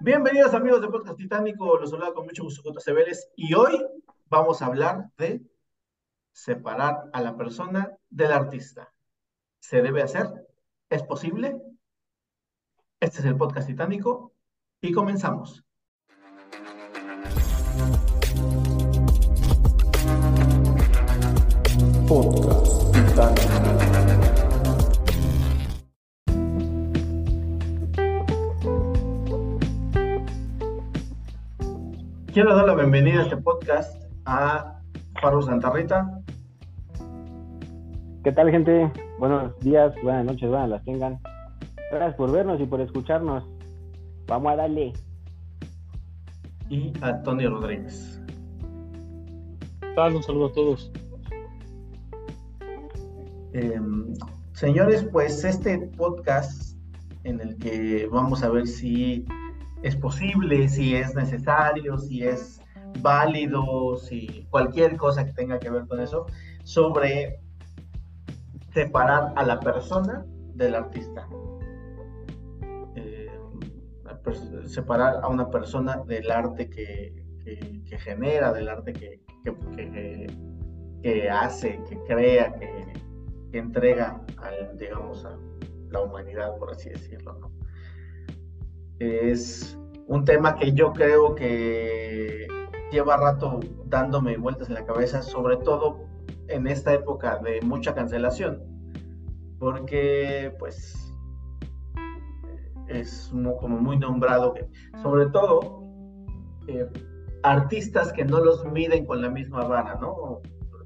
Bienvenidos amigos de Podcast Titánico, los saluda con mucho gusto. Vélez y hoy vamos a hablar de separar a la persona del artista. ¿Se debe hacer? ¿Es posible? Este es el Podcast Titánico y comenzamos. Podcast Quiero dar la bienvenida a este podcast a Faro Santarrita. ¿Qué tal, gente? Buenos días, buenas noches, buenas las tengan. Gracias por vernos y por escucharnos. Vamos a darle. Y a Tony Rodríguez. ¿Qué tal? Un saludo a todos. Eh, señores, pues este podcast en el que vamos a ver si es posible, si es necesario, si es válido, si cualquier cosa que tenga que ver con eso, sobre separar a la persona del artista. Eh, separar a una persona del arte que, que, genera, del arte que, que, hace, que crea, que, entrega, al, digamos, a la humanidad, por así decirlo. Es un tema que yo creo que lleva rato dándome vueltas en la cabeza, sobre todo en esta época de mucha cancelación, porque pues es como muy nombrado, sobre todo eh, artistas que no los miden con la misma vara, ¿no?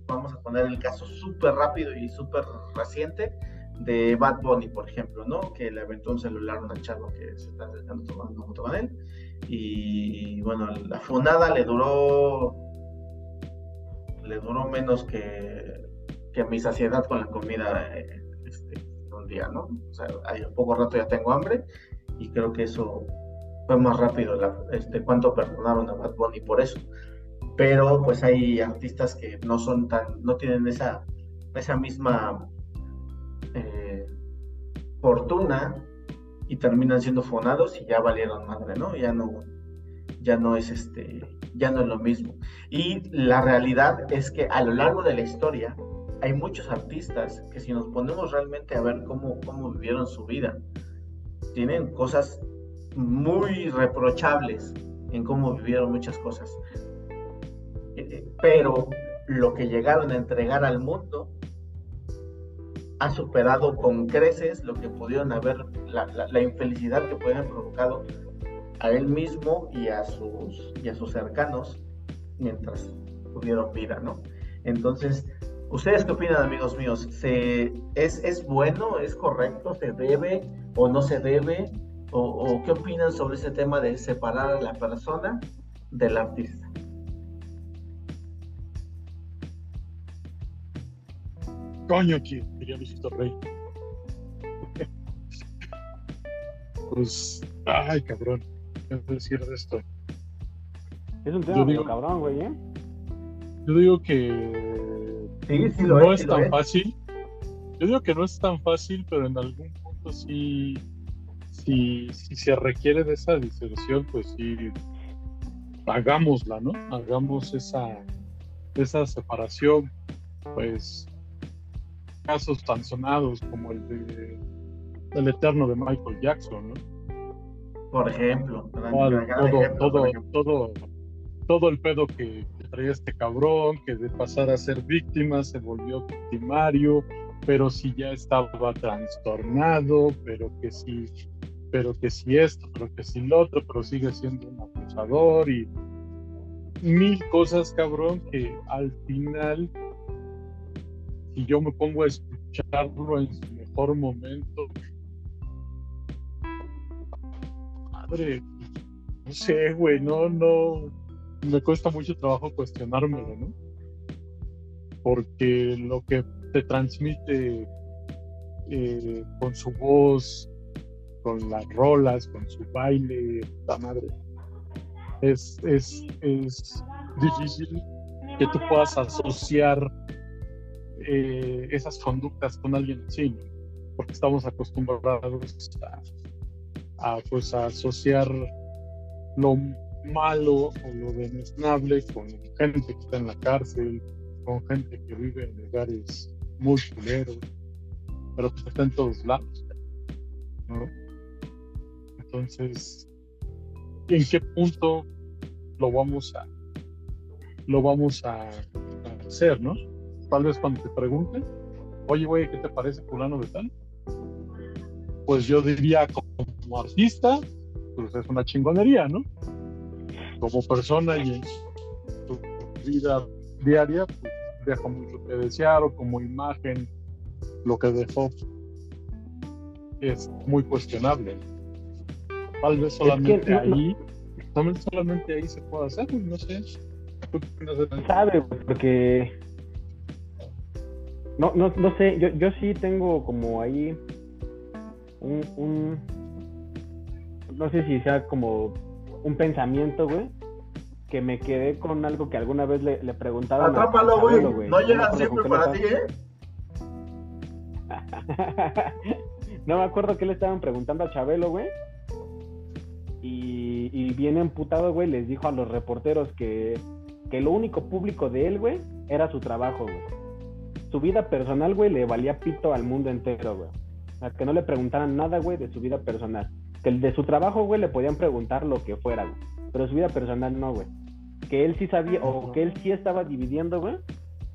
Vamos a poner el caso súper rápido y súper reciente de Bad Bunny, por ejemplo, ¿no? Que le aventó un celular a una chava que se está acercando tomando foto con él. Y bueno, la funada le duró. Le duró menos que, que mi saciedad con la comida este, un día, ¿no? O sea, hay poco rato ya tengo hambre y creo que eso fue más rápido, la, este, cuánto perdonaron a Bad Bunny por eso. Pero pues hay artistas que no son tan, no tienen esa, esa misma eh, fortuna y terminan siendo fonados y ya valieron madre, ¿no? Ya no, ya no es este, ya no es lo mismo. Y la realidad es que a lo largo de la historia hay muchos artistas que si nos ponemos realmente a ver cómo, cómo vivieron su vida, tienen cosas muy reprochables en cómo vivieron muchas cosas. Eh, eh, pero lo que llegaron a entregar al mundo ha superado con creces lo que pudieron haber, la, infelicidad que pueden haber provocado a él mismo y a sus, y a sus cercanos mientras tuvieron vida, ¿no? Entonces, ¿ustedes qué opinan, amigos míos? ¿Se, es, ¿Es bueno, es correcto, se debe o no se debe? ¿O, ¿O qué opinan sobre ese tema de separar a la persona del artista? Coño, aquí, diría Luisito Rey. pues, ay, cabrón, ¿qué decir de esto? Es un tema digo, cabrón, güey, ¿eh? Yo digo que sí, sí no es, es tan fácil. Yo digo que no es tan fácil, pero en algún punto sí, si, si se requiere de esa diserción, pues sí, hagámosla, ¿no? Hagamos esa, esa separación, pues casos tan sonados como el de el eterno de Michael Jackson, ¿no? Por ejemplo, todo, todo, todo, el pedo que, traía este cabrón, que de pasar a ser víctima se volvió victimario, pero si ya estaba trastornado, pero que sí, pero que si esto, pero que si lo otro, pero sigue siendo un abusador y mil cosas, cabrón, que al final y yo me pongo a escucharlo en su mejor momento, madre, no sé, güey, no, no, me cuesta mucho trabajo cuestionármelo, ¿no? Porque lo que te transmite eh, con su voz, con las rolas, con su baile, la madre, es, es, es difícil que tú puedas asociar eh, esas conductas con alguien así, porque estamos acostumbrados a, pues, a asociar lo malo o lo denesnable con gente que está en la cárcel, con gente que vive en lugares muy culeros, pero que está en todos lados. ¿no? Entonces, ¿en qué punto lo vamos a lo vamos a, hacer, ¿no? Tal vez cuando te pregunten, oye, güey, ¿qué te parece fulano de tal? Pues yo diría como artista, pues es una chingonería, ¿no? Como persona y en su vida diaria, pues deja mucho que desear o como imagen lo que dejó es muy cuestionable. Tal vez solamente ahí, solamente ahí se puede hacer, no sé. Sabe, porque no, no, no sé, yo, yo sí tengo como ahí un, un, no sé si sea como un pensamiento, güey, que me quedé con algo que alguna vez le, le preguntaba. Atrápalo, güey. No llegan siempre para ti, ¿eh? no me acuerdo que le estaban preguntando a Chabelo, güey. Y, y bien emputado, güey, les dijo a los reporteros que que lo único público de él, güey, era su trabajo, güey. Su vida personal, güey, le valía pito al mundo entero, güey. Sea, que no le preguntaran nada, güey, de su vida personal. Que de su trabajo, güey, le podían preguntar lo que fuera, güey. Pero su vida personal no, güey. Que él sí sabía, o que él sí estaba dividiendo, güey,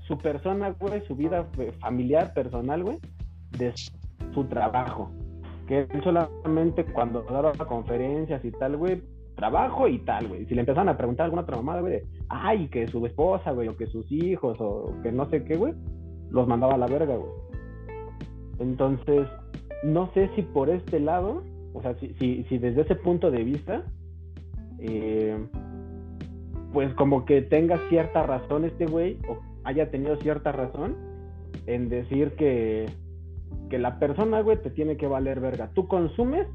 su persona, güey, su vida familiar, personal, güey, de su trabajo. Que él solamente cuando daba conferencias y tal, güey, trabajo y tal, güey. Si le empezaban a preguntar alguna otra mamada, güey, de, ay, que su esposa, güey, o que sus hijos, o que no sé qué, güey, los mandaba a la verga, güey. Entonces, no sé si por este lado, o sea, si, si, si desde ese punto de vista, eh, pues como que tenga cierta razón este güey, o haya tenido cierta razón en decir que, que la persona, güey, te tiene que valer verga. Tú consumes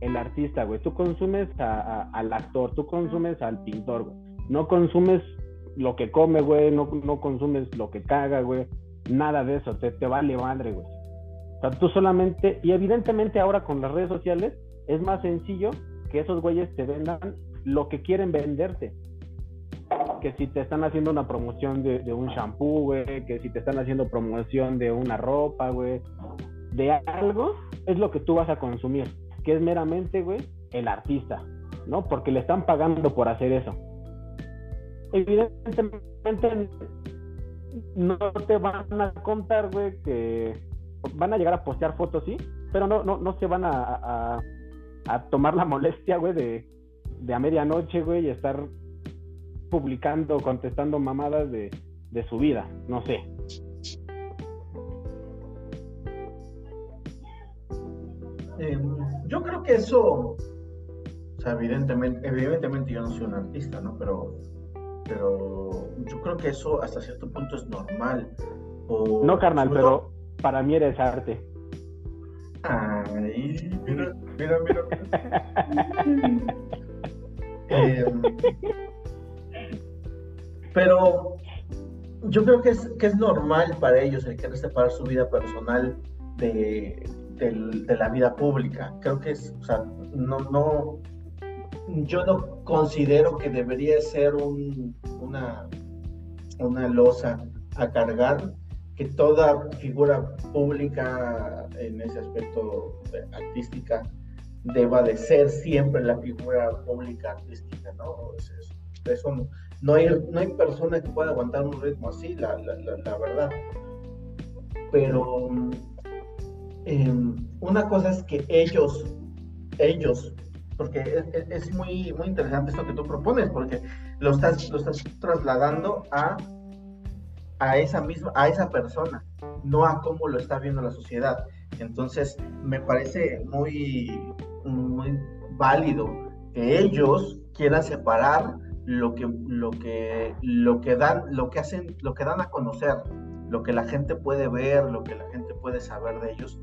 el artista, güey. Tú consumes al actor, tú consumes al pintor, güey. No consumes lo que come, güey. No, no consumes lo que caga, güey. Nada de eso. Te, te vale madre, güey. O sea, tú solamente, y evidentemente ahora con las redes sociales es más sencillo que esos güeyes te vendan lo que quieren venderte. Que si te están haciendo una promoción de, de un shampoo, güey, que si te están haciendo promoción de una ropa, güey, de algo, es lo que tú vas a consumir que es meramente, güey, el artista, ¿no? Porque le están pagando por hacer eso. Evidentemente no te van a contar, güey, que van a llegar a postear fotos, sí, pero no, no, no se van a, a, tomar la molestia, güey, de, de a medianoche, güey, y estar publicando, contestando mamadas de, de su vida, no sé. Eh, yo creo que eso, o sea, evidentemente, evidentemente yo no soy un artista, ¿no? Pero, pero yo creo que eso hasta cierto punto es normal. no, carnal, pero para mí eres arte. Ay, mira, mira, mira. Em, pero yo creo que es, que es normal para ellos el querer separar su vida personal de, de la vida pública. Creo que es, o sea, no, no, yo no considero que debería ser un, una, una losa a cargar que toda figura pública en ese aspecto artística deba de ser siempre la figura pública artística, ¿no? eso, no, hay, no hay persona que pueda aguantar un ritmo así, la, la, la verdad. Pero Em, una cosa es que ellos, ellos, porque es, muy, muy interesante esto que tú propones, porque lo estás, lo estás trasladando a, a esa misma, a esa persona, no a cómo lo está viendo la sociedad. Entonces, me parece muy, muy válido que ellos quieran separar lo que, lo que, lo que dan, lo que hacen, lo que dan a conocer, lo que la gente puede ver, lo que la gente puede saber de ellos,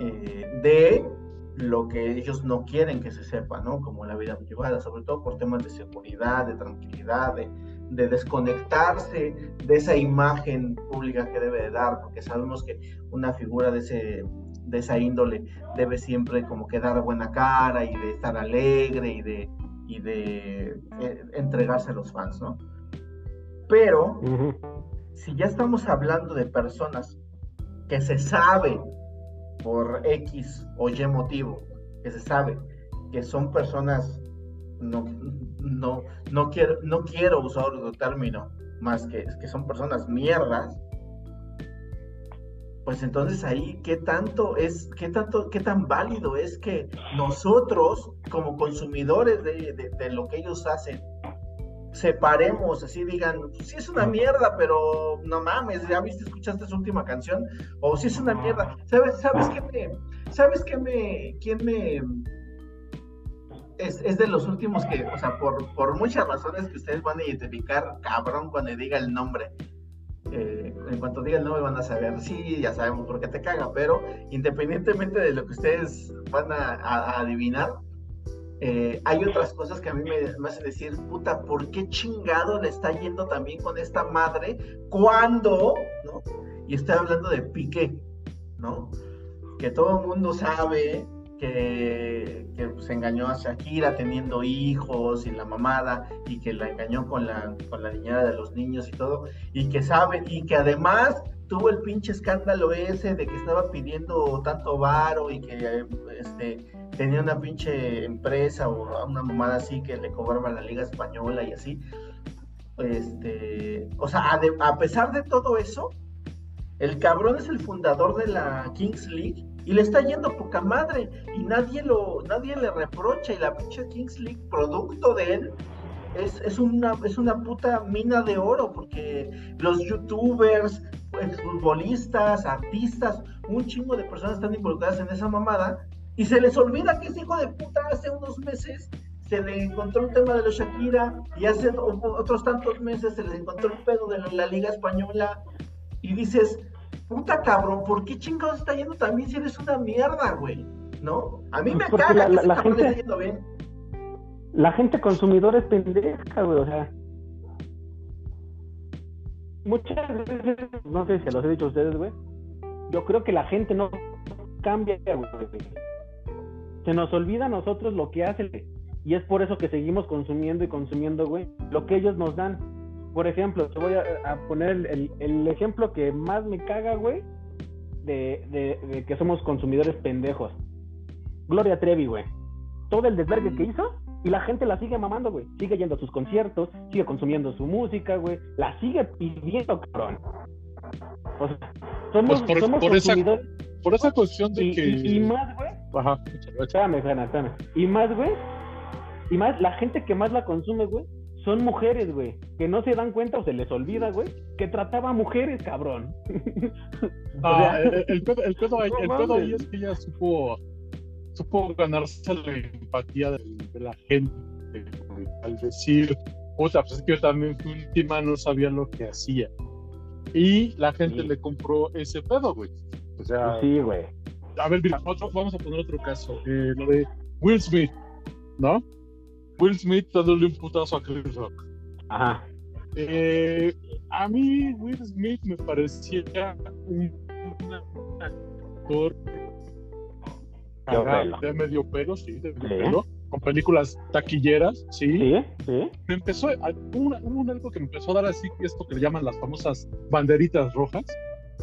eh, de lo que ellos no quieren que se sepa, ¿no? Como la vida privada, sobre todo por temas de seguridad, de tranquilidad, de, de desconectarse de esa imagen pública que debe de dar, porque sabemos que una figura de, ese, de esa índole debe siempre como que dar buena cara y de estar alegre y de, y de eh, entregarse a los fans, ¿no? Pero si ya estamos hablando de personas que se sabe por X o Y motivo, que se sabe que son personas, no, no, no, quiero, no quiero usar otro término más que, que son personas mierdas, pues entonces ahí qué tanto es, qué tanto, qué tan válido es que nosotros como consumidores de, de- de lo que ellos hacen, separemos, así digan, pues sí es una mierda, pero no mames, ya viste, escuchaste su última canción, o sí es una mierda. ¿Sabes, sabes qué me, sabes qué me, quién me es, es de los últimos que, o sea, por, por muchas razones que ustedes van a identificar, cabrón, cuando diga el nombre. Eh, en cuanto diga el nombre van a saber, sí, ya sabemos por qué te caga, pero independientemente de lo que ustedes van a, a- a adivinar, eh, hay otras cosas que a mí me, me hacen decir, puta, ¿por qué chingado le está yendo también con esta madre cuando. Y estoy hablando de Piqué, ¿no? Que todo el mundo sabe que, que pues, engañó a Shakira teniendo hijos y la mamada, y que la engañó con la, con la niñera de los niños y todo, y que sabe, y que además tuvo el pinche escándalo ese de que estaba pidiendo tanto varo y que este, tenía una pinche empresa o una mamada así que le cobraba la Liga Española y así. Este, o sea, a, pesar de todo eso, el cabrón es el fundador de la Kings League y le está yendo poca madre y nadie lo nadie le reprocha y la pinche Kings League producto de él es, es una es una puta mina de oro porque los youtubers futbolistas artistas un chingo de personas están involucradas en esa mamada y se les olvida que ese hijo de puta hace unos meses se le encontró un tema de los Shakira y hace otros tantos meses se les encontró un pedo de la, la Liga Española y dices, puta cabrón, ¿por qué chingados está yendo también si eres una mierda, güey? ¿No? A mí Pues me porque caga la- que la- ese la gente- esté yendo bien. La gente consumidora es pendeja, güey, o sea. Muchas veces, no sé si se los he dicho a ustedes, güey. Yo creo que la gente no cambia, güey. Se nos olvida a nosotros lo que hacen. Y es por eso que seguimos consumiendo y consumiendo, güey, lo que ellos nos dan. Por ejemplo, te voy a, a poner el, el- el ejemplo que más me caga, güey, de, de- de que somos consumidores pendejos. Gloria Trevi, güey. Todo el desvergue que hizo y la gente la sigue mamando, güey. Sigue yendo a sus conciertos, sigue consumiendo su música, güey. La sigue pidiendo, cabrón. O sea, somos, Pues por- somos por esa- consumidores. Por esa cuestión de Y, que. y- y más, güey. Ajá. Espérame, espérame. Y más, güey. Y más, la gente que más la consume, güey, son mujeres, güey. Que no se dan cuenta o se les olvida, güey, que trataba a mujeres, cabrón. Ah, O sea, el, el pedo, el pedo ahí, no el pedo ahí mames. es que ella supo, supo ganarse la empatía de, de la gente al decir, puta, pues es que yo también fui última, no sabía lo que hacía. Y la gente Sí. le compró ese pedo, güey. O sea, Sí, güey. a ver, mira, otro, vamos a poner otro caso. eh, lo de Will Smith, ¿no? Will Smith dándole un putazo a Chris Rock. Ajá. Eh, a mí Will Smith me parecía un, un actor de medio pelo, sí, de medio pelo, con películas taquilleras, sí. Sí, sí. Me empezó, hubo, un algo que me empezó a dar así, esto que le llaman las famosas banderitas rojas,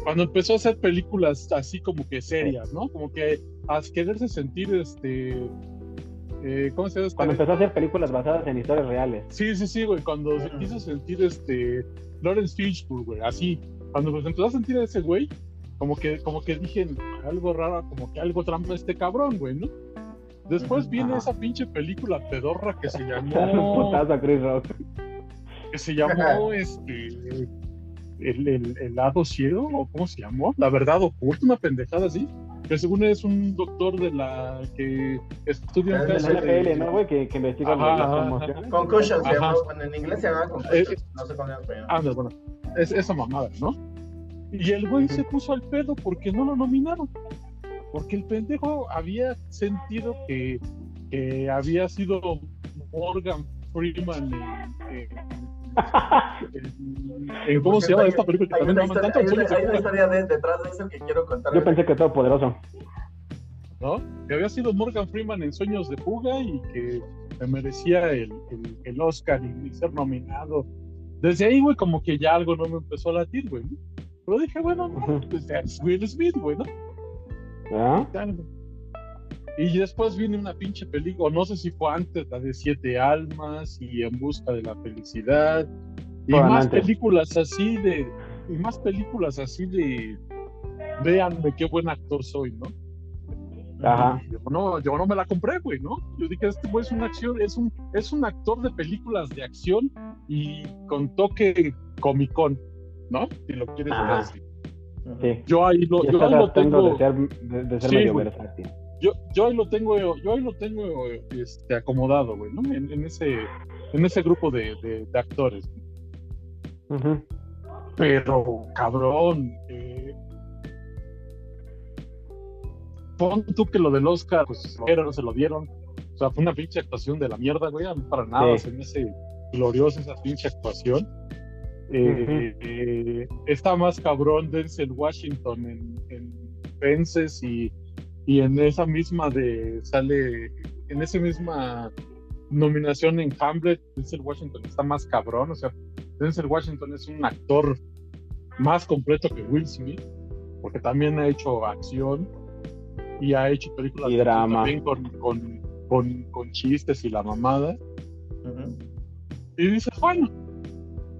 cuando empezó a hacer películas así como que serias, ¿no? Como que a quererse sentir, este, eh, ¿cómo se llama? Cuando empezó a hacer películas basadas en historias reales. Sí, sí, sí, güey, cuando se Ujú. quiso sentir este Lawrence Fishburne, güey, así. Cuando se empezó a sentir a ese güey, como que, como que dije, algo raro, como que algo trampa este cabrón, güey, ¿no? Después viene esa pinche película pedorra que se llamó, que se llamó, este, el, el, el lado ciego, o cómo se llamó, la verdad oculta, una pendejada así. que según es un doctor de la que estudia un De la caso de- FL, ¿no, güey? Que, que investiga Ajá, las ajá, conmociones. Concussion se Ajá. llama, bueno, en inglés se llama concussion, Eh, no sé cómo en español. Ah, no, bueno, es, esa mamada, ¿no? Y el güey se puso al pedo porque no lo nominaron. Porque el pendejo había sentido que, que había sido Morgan Freeman en, en- en- en- ¿cómo se llama esta película que Hay también una historia, tanto? hay una, Sueños de hay una Fuga, historia de- detrás de eso que quiero contar. Yo pensé que todo poderoso. ¿no? Que había sido Morgan Freeman en Sueños de Fuga y que merecía el, el, el Oscar y, ser nominado. Desde ahí, güey, como que ya algo no me empezó a latir, güey. ¿no? Pero dije, bueno, no, pues es Will Smith, güey, ¿no? ¿Ah? Y después viene una pinche película, no sé si fue antes, la de Siete Almas y En Busca de la Felicidad. Y más antes. películas así de. Y más películas así de. Véanme qué buen actor soy, ¿no? Ajá. Yo no, yo no me la compré, güey, ¿no? Yo dije, este güey es una acción, es un, es un actor de películas de acción y con toque comicón, ¿no? Si lo quieres ver así. Sí. Yo ahí lo, yo ahí lo tengo. de ser, de, de ser Sí, medio güey. versátil. yo, yo ahí lo tengo, yo ahí lo tengo este, acomodado, güey, ¿no? En, en ese, en ese grupo de, de- de actores. Pero, cabrón, eh, pon tú que lo del Oscar, pues era, no se lo dieron. O sea, fue una pinche actuación de la mierda, güey. A mí para nada Sí. se me hace gloriosa esa pinche actuación. Eh, eh, está más cabrón Denzel Washington en, en Fences y, y en esa misma de sale en esa misma nominación en Hamlet Denzel Washington está más cabrón o sea Denzel Washington es un actor más completo que Will Smith porque también ha hecho acción y ha hecho películas Y drama. también con, con, con, con chistes y la mamada. Y dices, bueno,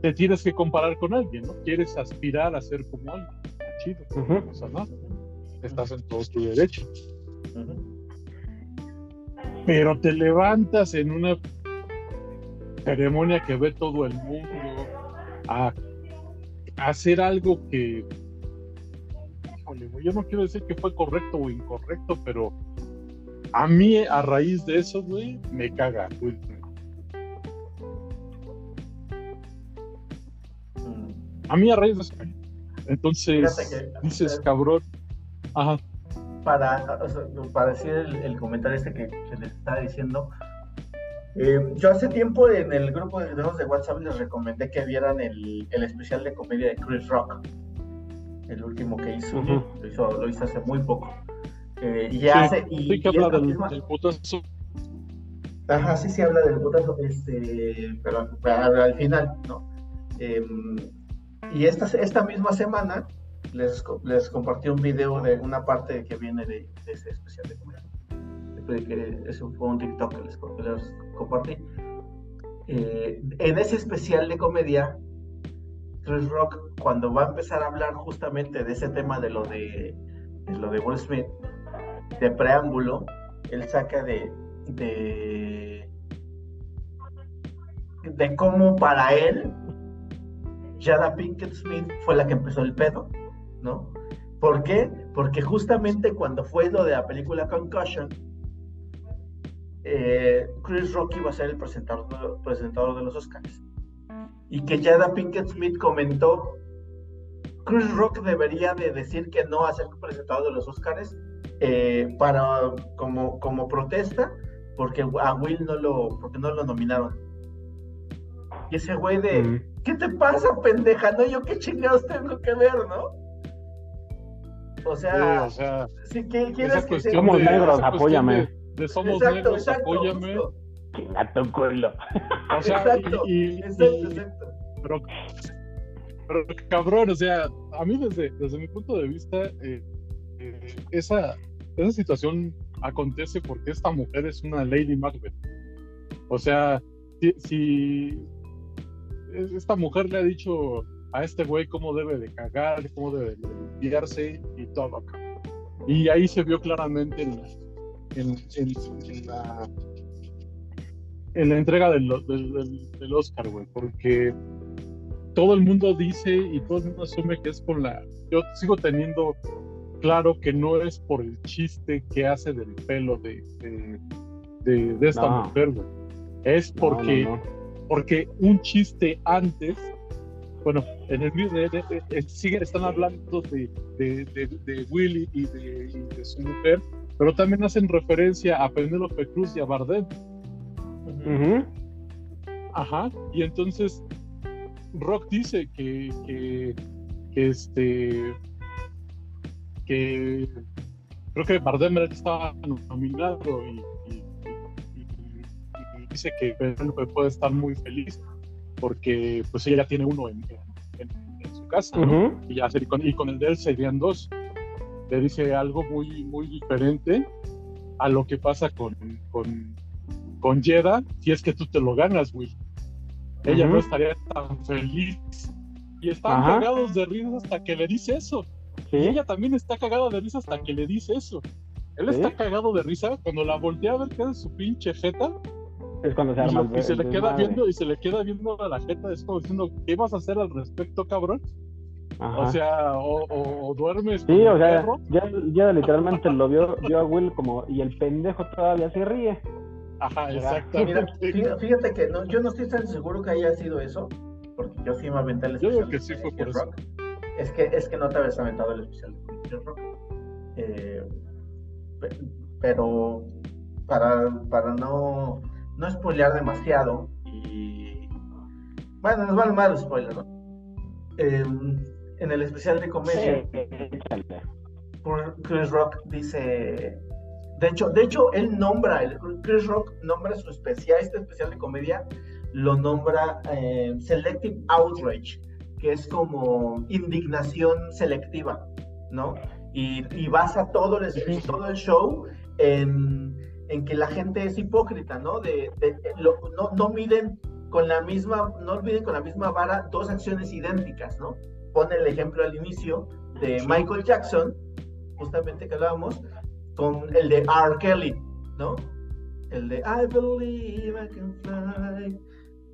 te tienes que comparar con alguien, ¿no? Quieres aspirar a ser como alguien. Chido, Ujú. no pasa nada. Estás en todo tu derecho. Pero te levantas en una ceremonia que ve todo el mundo a, a hacer algo que. Híjole, güey, yo no quiero decir que fue correcto o incorrecto, pero a mí, a raíz de eso, güey, me caga. Will A mí, a raíz de eso. Entonces, que- dices, cabrón. Ajá. para, o sea, para decir el, el comentario este que, que les estaba diciendo, eh, yo hace tiempo en el grupo de videos de WhatsApp les recomendé que vieran el, el especial de comedia de Chris Rock, el último que hizo, lo, hizo lo hizo hace muy poco. Eh, y Sí, hace, y, Sí, que y habla del, misma- del putazo. Ajá, sí, sí habla del putazo, este, pero, pero al final, ¿no? Em, y esta, esta misma semana les, les compartí un video de una parte que viene de, ese especial de comedia. Que fue un TikTok que les, co- que les compartí. Eh, en ese especial de comedia, Chris Rock, cuando va a empezar a hablar justamente de ese tema de lo de, de lo de Will Smith, de preámbulo, él saca de, de, de cómo para él Jada Pinkett Smith fue la que empezó el pedo, ¿no? ¿Por qué? Porque justamente cuando fue lo de la película Concussion, eh, Chris Rock iba a ser el presentador de, presentador de los Oscars. Y que Jada Pinkett Smith comentó, Chris Rock debería de decir que no a ser presentador de los Oscars eh, para, como, como protesta porque a Will no lo, porque no lo nominaron. Y ese güey de. ¿Qué te pasa, pendeja? No, yo qué chingados tengo que ver, ¿no? O Sí, sea, o sea, si que esa quieres que cuestión Somos de, negros, apóyame. De, de somos Exacto, negros, exacto, apóyame. Chinga tu culo. O sea, Exacto, y, y- exacto, y- exacto. pero, pero cabrón, o sea, a mí desde, desde mi punto de vista, eh, eh, esa, esa situación acontece porque esta mujer es una Lady Macbeth. O sea, si, si esta mujer le ha dicho a este güey cómo debe de cagar, cómo debe de limpiarse y todo. Y ahí se vio claramente en la, en, en- en la, la entrega del, del, del- del Oscar, güey, porque todo el mundo dice y todo el mundo asume que es con la... Yo sigo teniendo claro que no es por el chiste que hace del pelo de, de, de- de esta No. mujer, güey. Es porque, no, no. Porque un chiste antes, bueno, en el de- de- de- siguen, están hablando de, de, de, de Willy y de, y de su mujer, pero también hacen referencia a Penélope Cruz y a Bardem. Ajá, y entonces Rock dice que, que, que este que creo que Bardem estaba nominado y- y dice que puede estar muy feliz porque pues ella ya tiene uno en, en- en su casa ¿no? Ujú. y, ya, y con, y con el de él serían dos. Le dice algo muy, muy diferente a lo que pasa con, con, con si es que tú te lo ganas, Will. Ella Ujú. no estaría tan feliz. Y están Ajá. cagados de risa hasta que le dice eso. Sí. Y ella también está cagada de risa hasta que le dice eso. Él Sí. está cagado de risa cuando la voltea a ver que es su pinche jeta Es cuando se y, arma lo- el y se le queda desmadre. viendo y se le queda viendo a la jeta es como diciendo ¿qué vas a hacer al respecto cabrón? Ajá. O sea, o, o- o duermes Sí, o sea, ya, ya literalmente lo vio, vio a Will como, y el pendejo todavía se ríe. Ajá, Mira, exactamente. fí- fíjate que no, yo no estoy tan seguro que haya sido eso, porque yo sí me aventé el Yo especial digo que de sí fue por eso. Rock. Es que, es que no te habías aventado el especial de Rock. Eh, pe- pero para, para no, no spoilear demasiado y bueno, nos vale mal los spoilers, ¿no? Eh, en el especial de comedia, Chris Rock dice de hecho de hecho él nombra el- Chris Rock nombra su especial este especial de comedia lo nombra eh, selective outrage que es como indignación selectiva no y, y basa todo el, todo el show en, en que la gente es hipócrita no de, de- lo- no, no miden con la misma no miden con la misma vara dos acciones idénticas no pone el ejemplo al inicio de Michael Jackson, justamente que hablábamos, con el de R. Kelly, ¿no? El de I believe I can fly,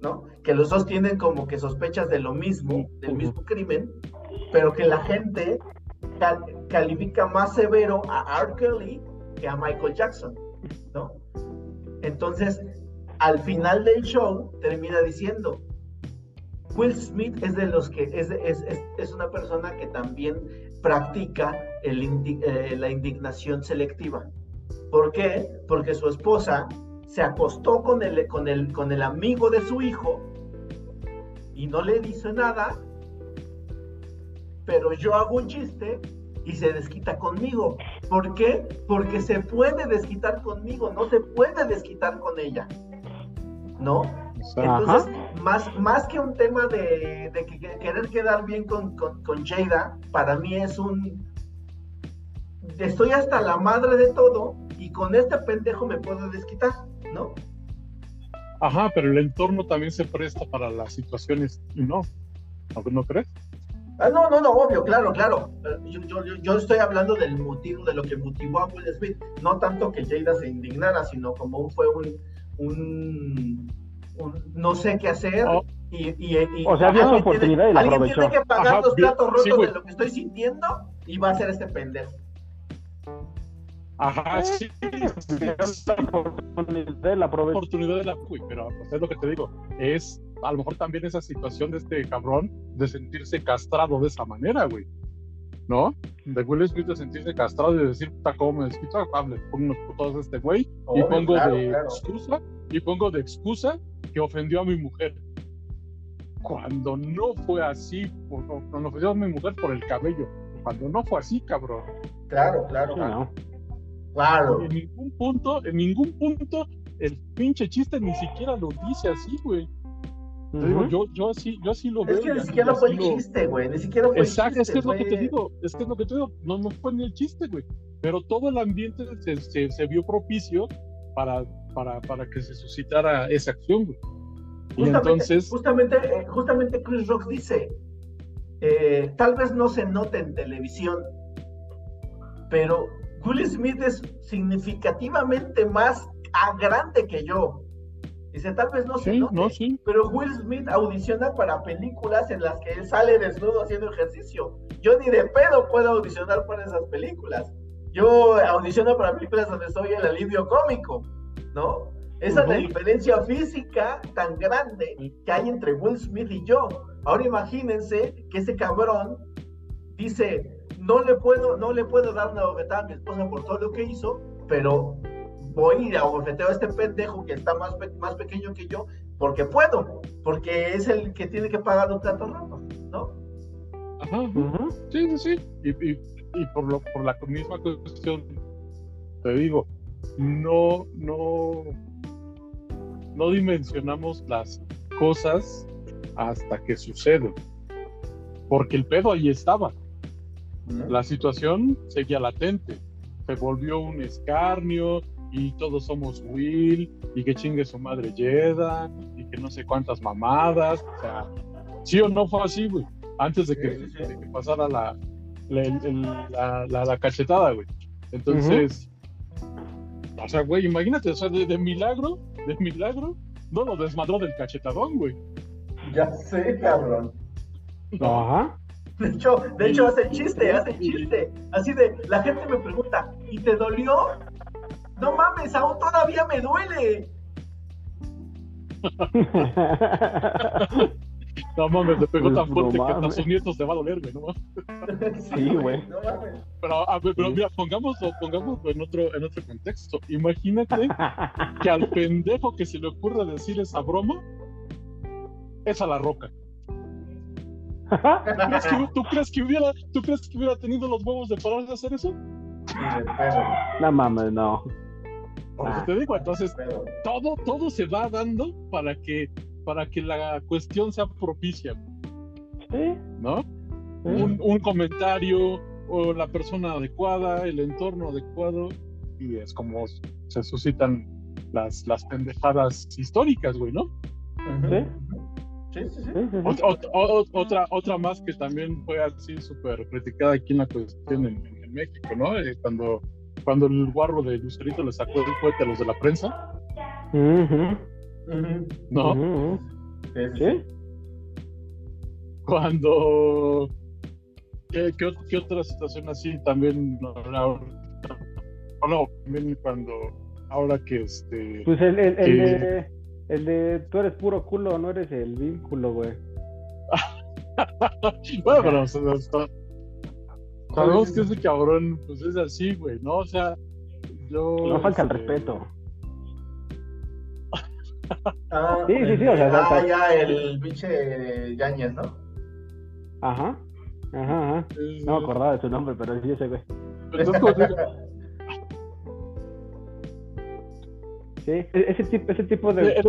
¿no? Que los dos tienen como que sospechas de lo mismo, del mismo crimen, pero que la gente cal- califica más severo a R. Kelly que a Michael Jackson, ¿no? Entonces, al final del show termina diciendo, Will Smith es de los que es, es, es, es una persona que también practica el indi- eh, la indignación selectiva. ¿Por qué? Porque su esposa se acostó con el, con, el, con el amigo de su hijo y no le dice nada, pero yo hago un chiste y se desquita conmigo. ¿Por qué? Porque se puede desquitar conmigo, no se puede desquitar con ella. ¿No? Entonces, más, más que un tema de, de que- que querer quedar bien con, con, con Jada, para mí es un... Estoy hasta la madre de todo y con este pendejo me puedo desquitar, ¿no? Ajá, pero el entorno también se presta para las situaciones. ¿No, ¿no crees? Ah, no, no, no, obvio, claro, claro. Eh, Yo, yo, yo- yo estoy hablando del motivo, de lo que motivó a Will Smith. No tanto que Jada se indignara, sino como fue un, un, un no sé qué hacer. Oh. Y, y- y- O sea, su alguien oportunidad tiene, y la alguien aprovechó. tiene que pagar Ajá, los platos rotos sí, de lo que estoy sintiendo y va a ser este pendejo. Ajá, sí. Él aprovechó. oportunidad de la uy, pero pues, es lo que te digo, es a lo mejor también esa situación de este cabrón de sentirse castrado de esa manera, güey. ¿No? De Will Smith de sentirse castrado y de decir, puta, ¿cómo me desquito? Ah, le pongo unos putos a este güey y Obvio, pongo claro, de claro. excusa, y pongo de excusa que ofendió a mi mujer. Cuando no fue así, no ofendió a mi mujer por el cabello. Cuando no fue así, cabrón. Claro, claro, Sí, ¿no? claro. En ningún punto, en ningún punto, el pinche chiste ni siquiera lo dice así, güey. Te digo, Ujú. yo, yo así, yo así lo veo. Es que ni siquiera fue el chiste, güey. Ni siquiera fue Exacto, el es chiste. que es lo que te digo, es que es lo que te digo, no, no fue ni el chiste, güey. Pero todo el ambiente se, se, se vio propicio para, para, para que se suscitara esa acción, güey. Y Justamente, entonces, justamente, eh, justamente Chris Rock dice, eh, tal vez no se note en televisión, pero Will Smith es significativamente más grande que yo. Dice, tal vez no se Sí, note, no, sí. pero Will Smith audiciona para películas en las que él sale desnudo haciendo ejercicio. Yo ni de pedo puedo audicionar para esas películas. Yo audiciono para películas donde soy el alivio cómico, ¿no? Esa es la diferencia física tan grande que hay entre Will Smith y yo. Ahora imagínense que ese cabrón dice, no le puedo, no le puedo dar una bofetada a mi esposa por todo lo que hizo, pero voy y abofeteo a este pendejo que está más, pe- más pequeño que yo, porque puedo, porque es el que tiene que pagar un trato rato, ¿no? Ajá, Ujú. sí, sí, sí. Y, y- y por, lo, por la misma cuestión, te digo, no, no, no dimensionamos las cosas hasta que suceden. Porque el pedo ahí estaba. La situación seguía latente. Se volvió un escarnio y todos somos Will y que chingue su madre Yeda y que no sé cuántas mamadas. O sea, sí o no fue así, güey. Antes de que, Sí, sí, sí. de que pasara la, la, el- la, la- la cachetada, güey. Entonces, o sea, güey, imagínate, o sea, de, de milagro, de milagro, no lo desmadró del cachetadón, güey. Ya sé, cabrón. Ajá. De hecho, de hecho hace chiste, hace chiste. Así de, la gente me pregunta, ¿y te dolió? No mames, aún todavía me duele. No mames, le pegó tan No fuerte que hasta sus nietos te va a doler, güey, no mames. Sí, güey. No mames. Pero, a ver, pero mira, pongámoslo, pongámoslo en otro, en otro contexto. Imagínate que al pendejo que se le ocurra decir esa broma es a la roca. ¿Tú crees que, tú crees que hubiera, ¿Tú crees que hubiera tenido los huevos de parar de hacer eso? No mames, no. Por eso Ah. te digo, entonces todo, todo se va dando para que, para que la cuestión sea propicia, Sí. ¿no? sí. Un, un comentario o la persona adecuada, el entorno adecuado, y es como se suscitan las, las pendejadas históricas, güey, ¿no? Sí. Sí, sí, sí. Sí, sí, sí. Ot- ot- ot- otra, otra más que también fue así súper criticada aquí en la cuestión en, en México, ¿no? Eh, cuando, cuando el guarro de Lucerito le sacó el cohete a los de la prensa. ¿no? sí. Sí. Cuando... ¿Qué, qué, ot- qué otra situación así también? No, no, no, también cuando... Ahora que este... Pues el, el, el, Sí. de, el de tú eres puro culo, no eres el vínculo, güey. Bueno, pero sabemos que ese cabrón, pues es así, güey, ¿no? O sea, yo... No falta el este, respeto. Ah, Sí, sí, sí, o sea, ah, está- ya el pinche Yañez, ¿no? Ajá. Ajá, ajá. eh, No me acordaba de su nombre, pero sí ese güey. como te digo, Sí, e- ese tipo, ese tipo El, de. el, el,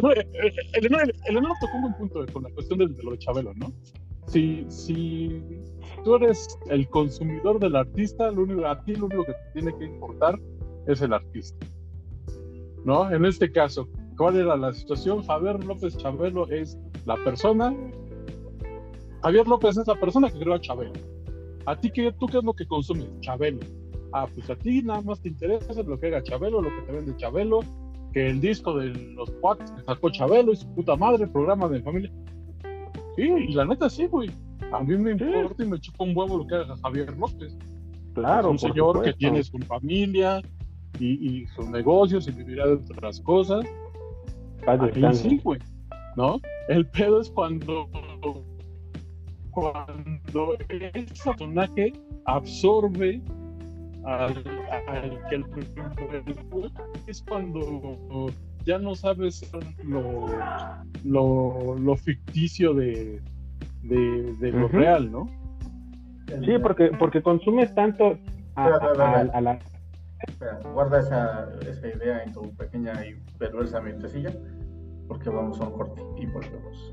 el, el- el tocó un buen punto con la cuestión de, de lo de Chabelo, ¿no? Si, si tú eres el consumidor del artista, lo único, a ti lo único que te tiene que importar es el artista. ¿No? En este caso, ¿cuál era la situación? Javier López Chabelo es la persona. Javier López es la persona que creó a Chabelo. ¿A ti qué, tú qué es lo que consumes? Chabelo. Ah, pues a ti nada más te interesa lo que haga Chabelo, lo que te vende Chabelo, que el disco de los cuates que sacó Chabelo y su puta madre, el programa de familia. Sí, y la neta sí, güey. A mí me importa y me chupa un huevo lo que haga Javier López. Claro, es un señor que tiene su familia y, y sus negocios y vivirá de otras cosas. Ahí sí, güey. ¿No? El pedo es cuando cuando ese personaje absorbe al, al que el, el- es cuando ya no sabes lo, lo, lo ficticio de, de, de lo real, ¿no? Sí, porque, porque consumes tanto a, Espera, espera, a- espera. a la. Espera, guarda esa, esa idea en tu pequeña y perversa mentecilla, porque vamos a un corte y volvemos.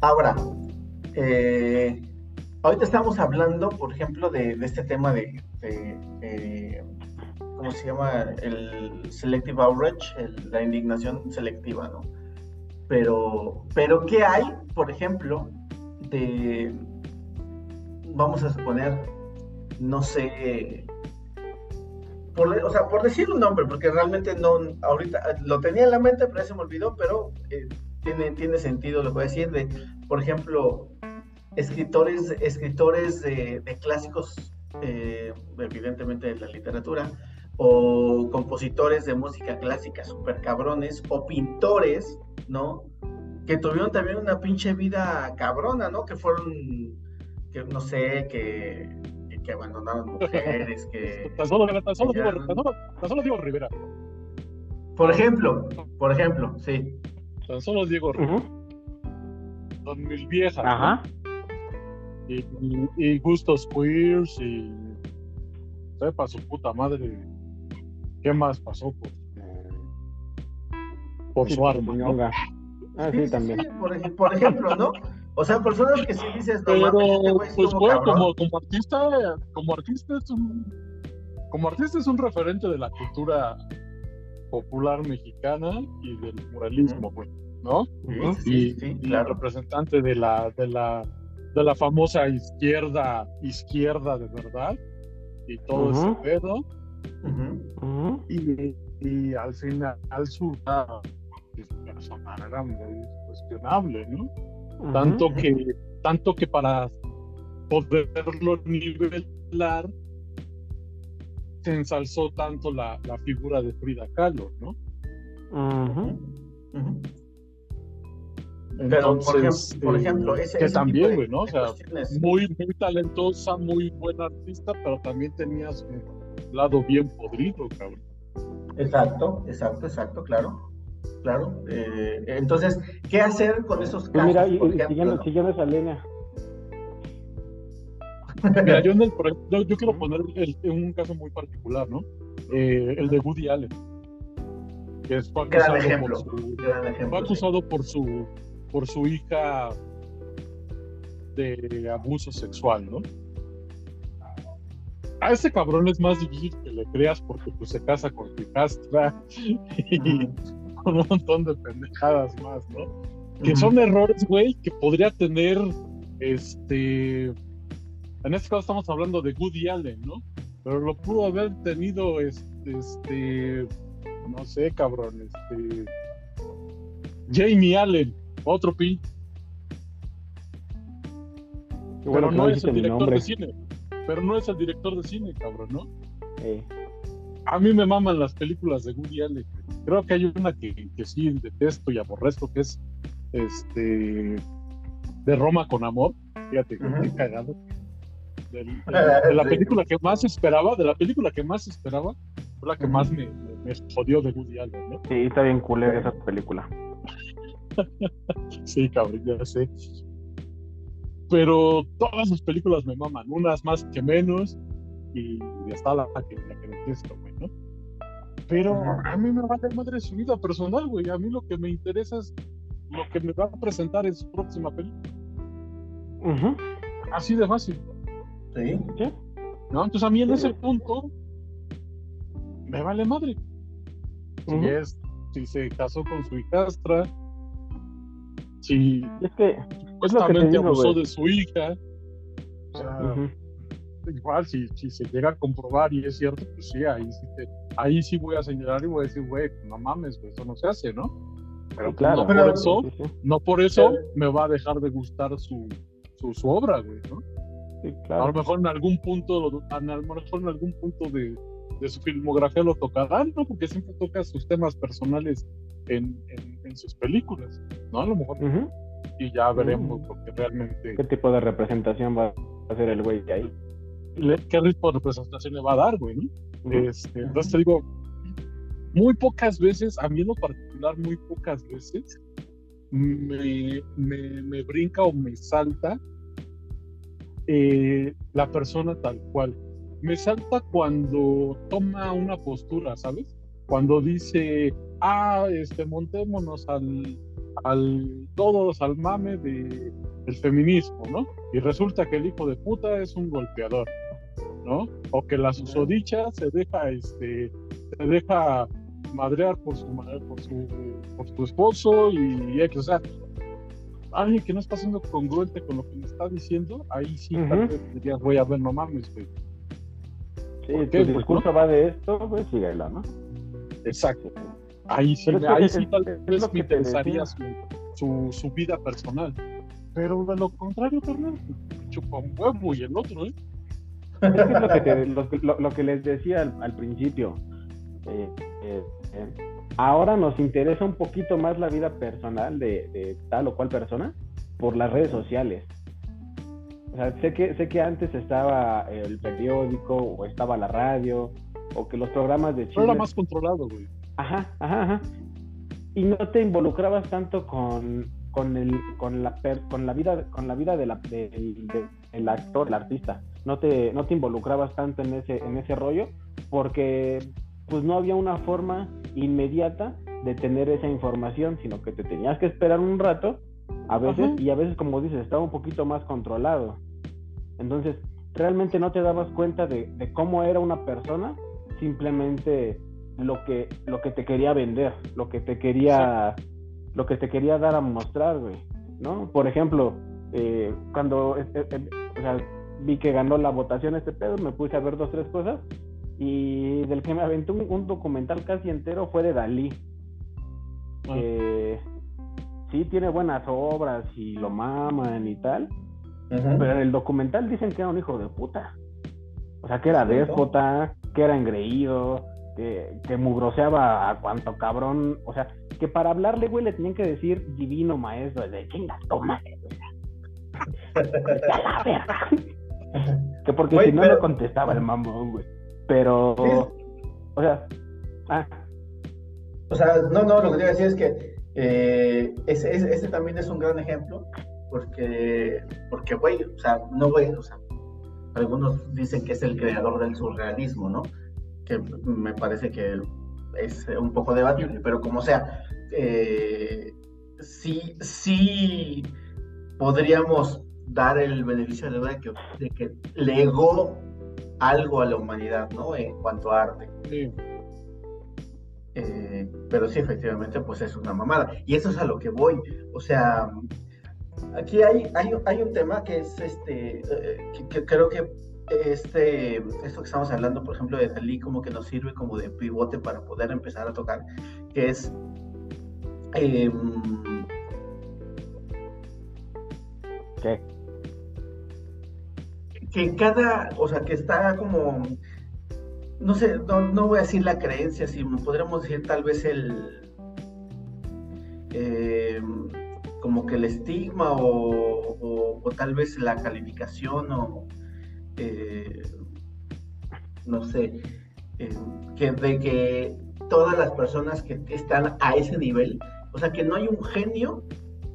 Ahora, eh, ahorita estamos hablando, por ejemplo, de, este tema de, ¿cómo se llama? El selective outrage, el- la indignación selectiva, ¿no? Pero, pero ¿qué hay, por ejemplo, de, vamos a suponer, no sé, o sea, por decir un nombre, porque realmente no, ahorita lo tenía en la mente, pero se me olvidó, pero eh, tiene, tiene sentido lo que voy a decir, de, por ejemplo, escritores, escritores de, de clásicos, eh, evidentemente de la literatura, o compositores de música clásica super cabrones, o pintores, ¿no? Que tuvieron también una pinche vida cabrona, ¿no? Que fueron, que no sé, que, que, que abandonaron mujeres, que... Tan solo, tan solo, Ya. digo, tan solo- tan solo Diego Rivera. Por ejemplo, por ejemplo, sí. Tan solo Diego Rivera. Ujú. Son mil viejas. ¿no? Ajá. Y, y- y gustos queers y. Sepa su puta madre. ¿Qué más pasó por, por Sí, su arma? Ah, sí, también. por, ej- por ejemplo, ¿no? O sea, personas que sí dices, no Pero, mames, este pues, güey, como, como artista, como artista es un. Como artista es un referente de la cultura popular mexicana y del muralismo, güey, ¿no? Sí, sí, y, sí, sí, y claro. representante de la, de la de la famosa izquierda, izquierda de verdad, y todo ese pedo, y, y al final su personal era muy cuestionable, ¿no? Tanto que, tanto que para poderlo nivelar se ensalzó tanto la, la figura de Frida Kahlo, ¿no? Ujú. Pero, por Entonces, ejemplo, por eh, ejemplo, ese, que ese también, güey, ¿no? O sea, muy, muy talentosa, muy buena artista, pero también tenía su lado bien podrido, cabrón. Exacto, exacto, exacto, claro. Claro. Eh, entonces, ¿qué hacer con esos casos? mira, y, por y ejemplo, siguiendo, no? siguiendo esa línea. Mira, yo, en el, por ejemplo, yo quiero poner el- un caso muy particular, ¿no? Eh, el de Woody Allen, que es- fue acusado, ejemplo. por su, fue sí. acusado por su por su hija de abuso sexual, ¿no? A ese cabrón es más difícil que le creas porque pues se casa con su hijastra y con un montón de pendejadas más, ¿no? Que son errores, güey, que podría tener este. En este caso estamos hablando de Woody Allen, ¿no? Pero lo pudo haber tenido este. este no sé, cabrón, este. Jamie Allen, otro pin, bueno pero no no es el director nombre. de cine. Pero no es el director de cine, cabrón, ¿no? Eh, A mí me maman las películas de Woody Allen. Creo que hay una que, que sí detesto y aborrezco, que es este de Roma con amor. Fíjate, Ujú. qué cagado. De, la, de la película que más esperaba, de la película que más esperaba, fue la que más me, me, me jodió de Woody Allen, ¿no? sí, está bien culera esa película. Sí, cabrón, ya sé. Pero todas las películas me maman, unas más que menos, y está la que, la que detesto, güey, ¿no? Pero a mí me vale madre su vida personal, güey. A mí lo que me interesa es lo que me va a presentar en su próxima película. Ujú. Así de fácil, Sí. ¿no? Entonces a mí en ese punto me vale madre. Si es, si se casó con su hijastra, si es que, supuestamente digo, abusó de su hija. O sea, igual si, si se llega a comprobar y es cierto, pues sí, ahí sí, te- ahí sí voy a señalar y voy a decir, güey, no mames, güey, eso no se hace, ¿no? Pero Sí, pues, claro. no Pero- por eso, Sí, sí, no por eso me va a dejar de gustar su, su, su obra, güey, ¿no? Sí, A lo mejor en algún punto, a lo mejor en algún punto de, de su filmografía lo tocará, ¿no? Porque siempre toca sus temas personales en, en, en sus películas, ¿no? A lo mejor, y ya veremos Mm. lo que realmente, ¿Qué tipo de representación va a hacer el güey ahí? qué ritmo de representación le va a dar, güey. Este, entonces te digo, muy pocas veces, a mí en lo particular, muy pocas veces, me, me, me brinca o me salta eh, la persona tal cual. Me salta cuando toma una postura, ¿sabes? Cuando dice, ah, este, montémonos al, al todos al mame de, del feminismo, ¿no? Y resulta que el hijo de puta es un golpeador, ¿no? O que la susodicha se deja, este, se deja madrear por su, por su, por su esposo y, y o sea, alguien que no está siendo congruente con lo que me está diciendo, ahí sí tal vez dirías, voy a ver, no mames, güey. Sí, ¿Por tu qué, güey, discurso va de esto, pues síguela, ¿no? Exacto. Ahí sí, es que ahí es- sí tal es vez lo me que pensaría su, decía. su, su vida personal. Pero de lo contrario, carnal, chupa un huevo y el otro, ¿eh? Es que es lo que, te- lo, lo- lo que les decía al, al principio. Eh, eh, eh, ahora nos interesa un poquito más la vida personal de, de tal o cual persona por las redes sociales. O sea, sé que, sé que antes estaba el periódico o estaba la radio o que los programas de Pero era chismes más controlado, güey. Ajá, ajá, ajá. Y no te involucrabas tanto con, con el, con la con la vida, con la vida de la, del, de- del actor, el artista. No te, no te involucrabas tanto en ese, en ese rollo, porque pues no había una forma inmediata de tener esa información, sino que te tenías que esperar un rato, a veces, Ajá. y a veces, como dices, estaba un poquito más controlado. Entonces, realmente no te dabas cuenta de, de cómo era una persona, simplemente lo que, lo que te quería vender, lo que te quería, lo que te quería dar a mostrar, güey, ¿no? Por ejemplo, eh, cuando eh, eh, o sea, vi que ganó la votación este pedo, me puse a ver dos, tres cosas, y del que me aventó un, un documental casi entero fue de Dalí. Ah. que sí tiene buenas obras y lo maman y tal, pero en el documental dicen que era un hijo de puta. O sea, que era déspota, que era engreído, que, que mugroseaba a cuanto cabrón. O sea, que para hablarle, güey, le tenían que decir divino maestro. De chinga, toma. Que porque Güey, si no, pero- no contestaba el mamón, güey. Pero, Sí. o sea, ah, O sea, no, no, lo que te iba a decir es que eh, ese, ese, ese también es un gran ejemplo, porque, porque, güey, o sea, no, güey, o sea, algunos dicen que es el creador del surrealismo, ¿no? Que me parece que es un poco debatible, pero como sea, eh, sí, sí podríamos dar el beneficio de la duda de que, de que legó algo a la humanidad, ¿no? En cuanto a arte. Sí. Eh, pero sí, efectivamente, pues es una mamada. Y eso es a lo que voy. O sea, aquí hay, hay, hay un tema que es este, eh, que, que creo que este, esto que estamos hablando, por ejemplo, de Dalí, como que nos sirve como de pivote para poder empezar a tocar, que es em, ¿qué? Que cada, o sea, que está como, no sé, no, no voy a decir la creencia, sino podríamos decir tal vez el, eh, como que el estigma o, o- tal vez la calificación o, eh, no sé, eh, que de que todas las personas que están a ese nivel, o sea, que no hay un genio,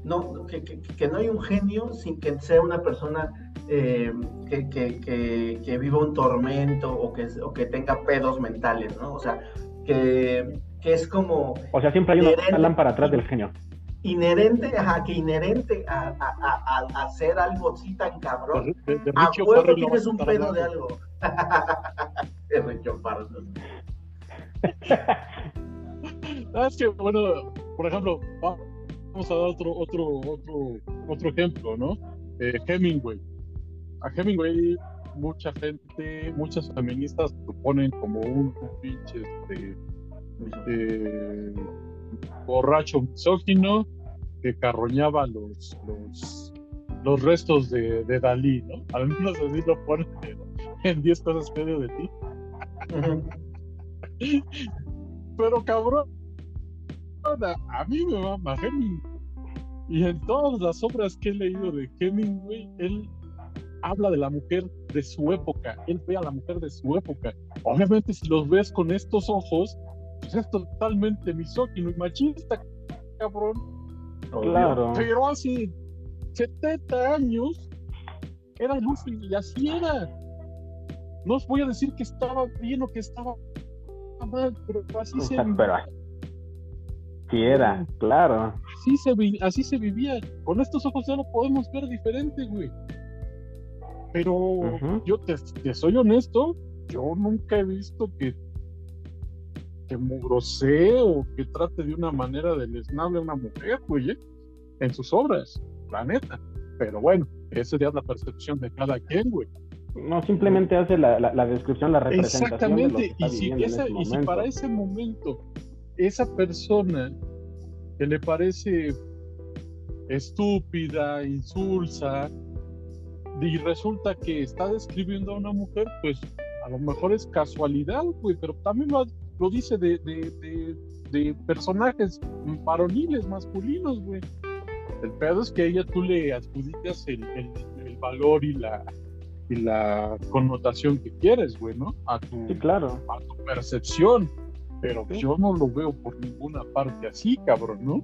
no, que- que no hay un genio sin que sea una persona eh, que, que, que, que viva un tormento o que, o que tenga pedos mentales, ¿no? O sea, que, que es como O sea, siempre hay una, Inherente. lámpara atrás del genio. inherente, ajá, que inherente a, a, a, a hacer algo así tan cabrón. De, de A Richie huevo no tienes a un pedo de algo. De Ricky O'Farrell. Ah, es que, bueno, por ejemplo, va- vamos a dar otro, otro, otro, otro ejemplo, ¿no? Eh, Hemingway. A Hemingway mucha gente, muchas feministas lo ponen como un pinche este, eh, borracho misógino que carroñaba los, los, los restos de, de Dalí, ¿no? Al menos así lo ponen en- en 10 cosas que odio de ti. Pero cabrón, a, a mí me mama Hemingway. Y en todas las obras que he leído de Hemingway, él habla de la mujer de su época. Él ve a la mujer de su época. Obviamente, si los ves con estos ojos, pues es totalmente misógino y machista, cabrón. Claro. Pero hace 70 años era uso y así era. No os voy a decir que estaba bien o que estaba mal, pero así se sí era, claro. así se, así se vivía. Con estos ojos ya lo podemos ver diferente, güey. Pero yo te, te soy honesto, yo nunca he visto que, que mugrosee o que trate de una manera deleznable a una mujer, güey, ¿eh? en sus obras. la neta. Pero bueno, esa sería la percepción de cada quien, güey. No, simplemente hace la, la, la descripción, la representación. de lo que Exactamente, está y si, viviendo en esa- ese y si momento. para ese momento esa persona que le parece estúpida, insulsa, y resulta que está describiendo a una mujer, pues a lo mejor es casualidad, güey, pero también lo, lo dice de, de, de- de personajes varoniles, masculinos, güey. El pedo es que a ella tú le adjudicas el, el- el valor y la, y la connotación que quieres, güey, ¿no? A tu, Sí, claro. a tu percepción. Pero Sí. yo no lo veo por ninguna parte así, cabrón, ¿no?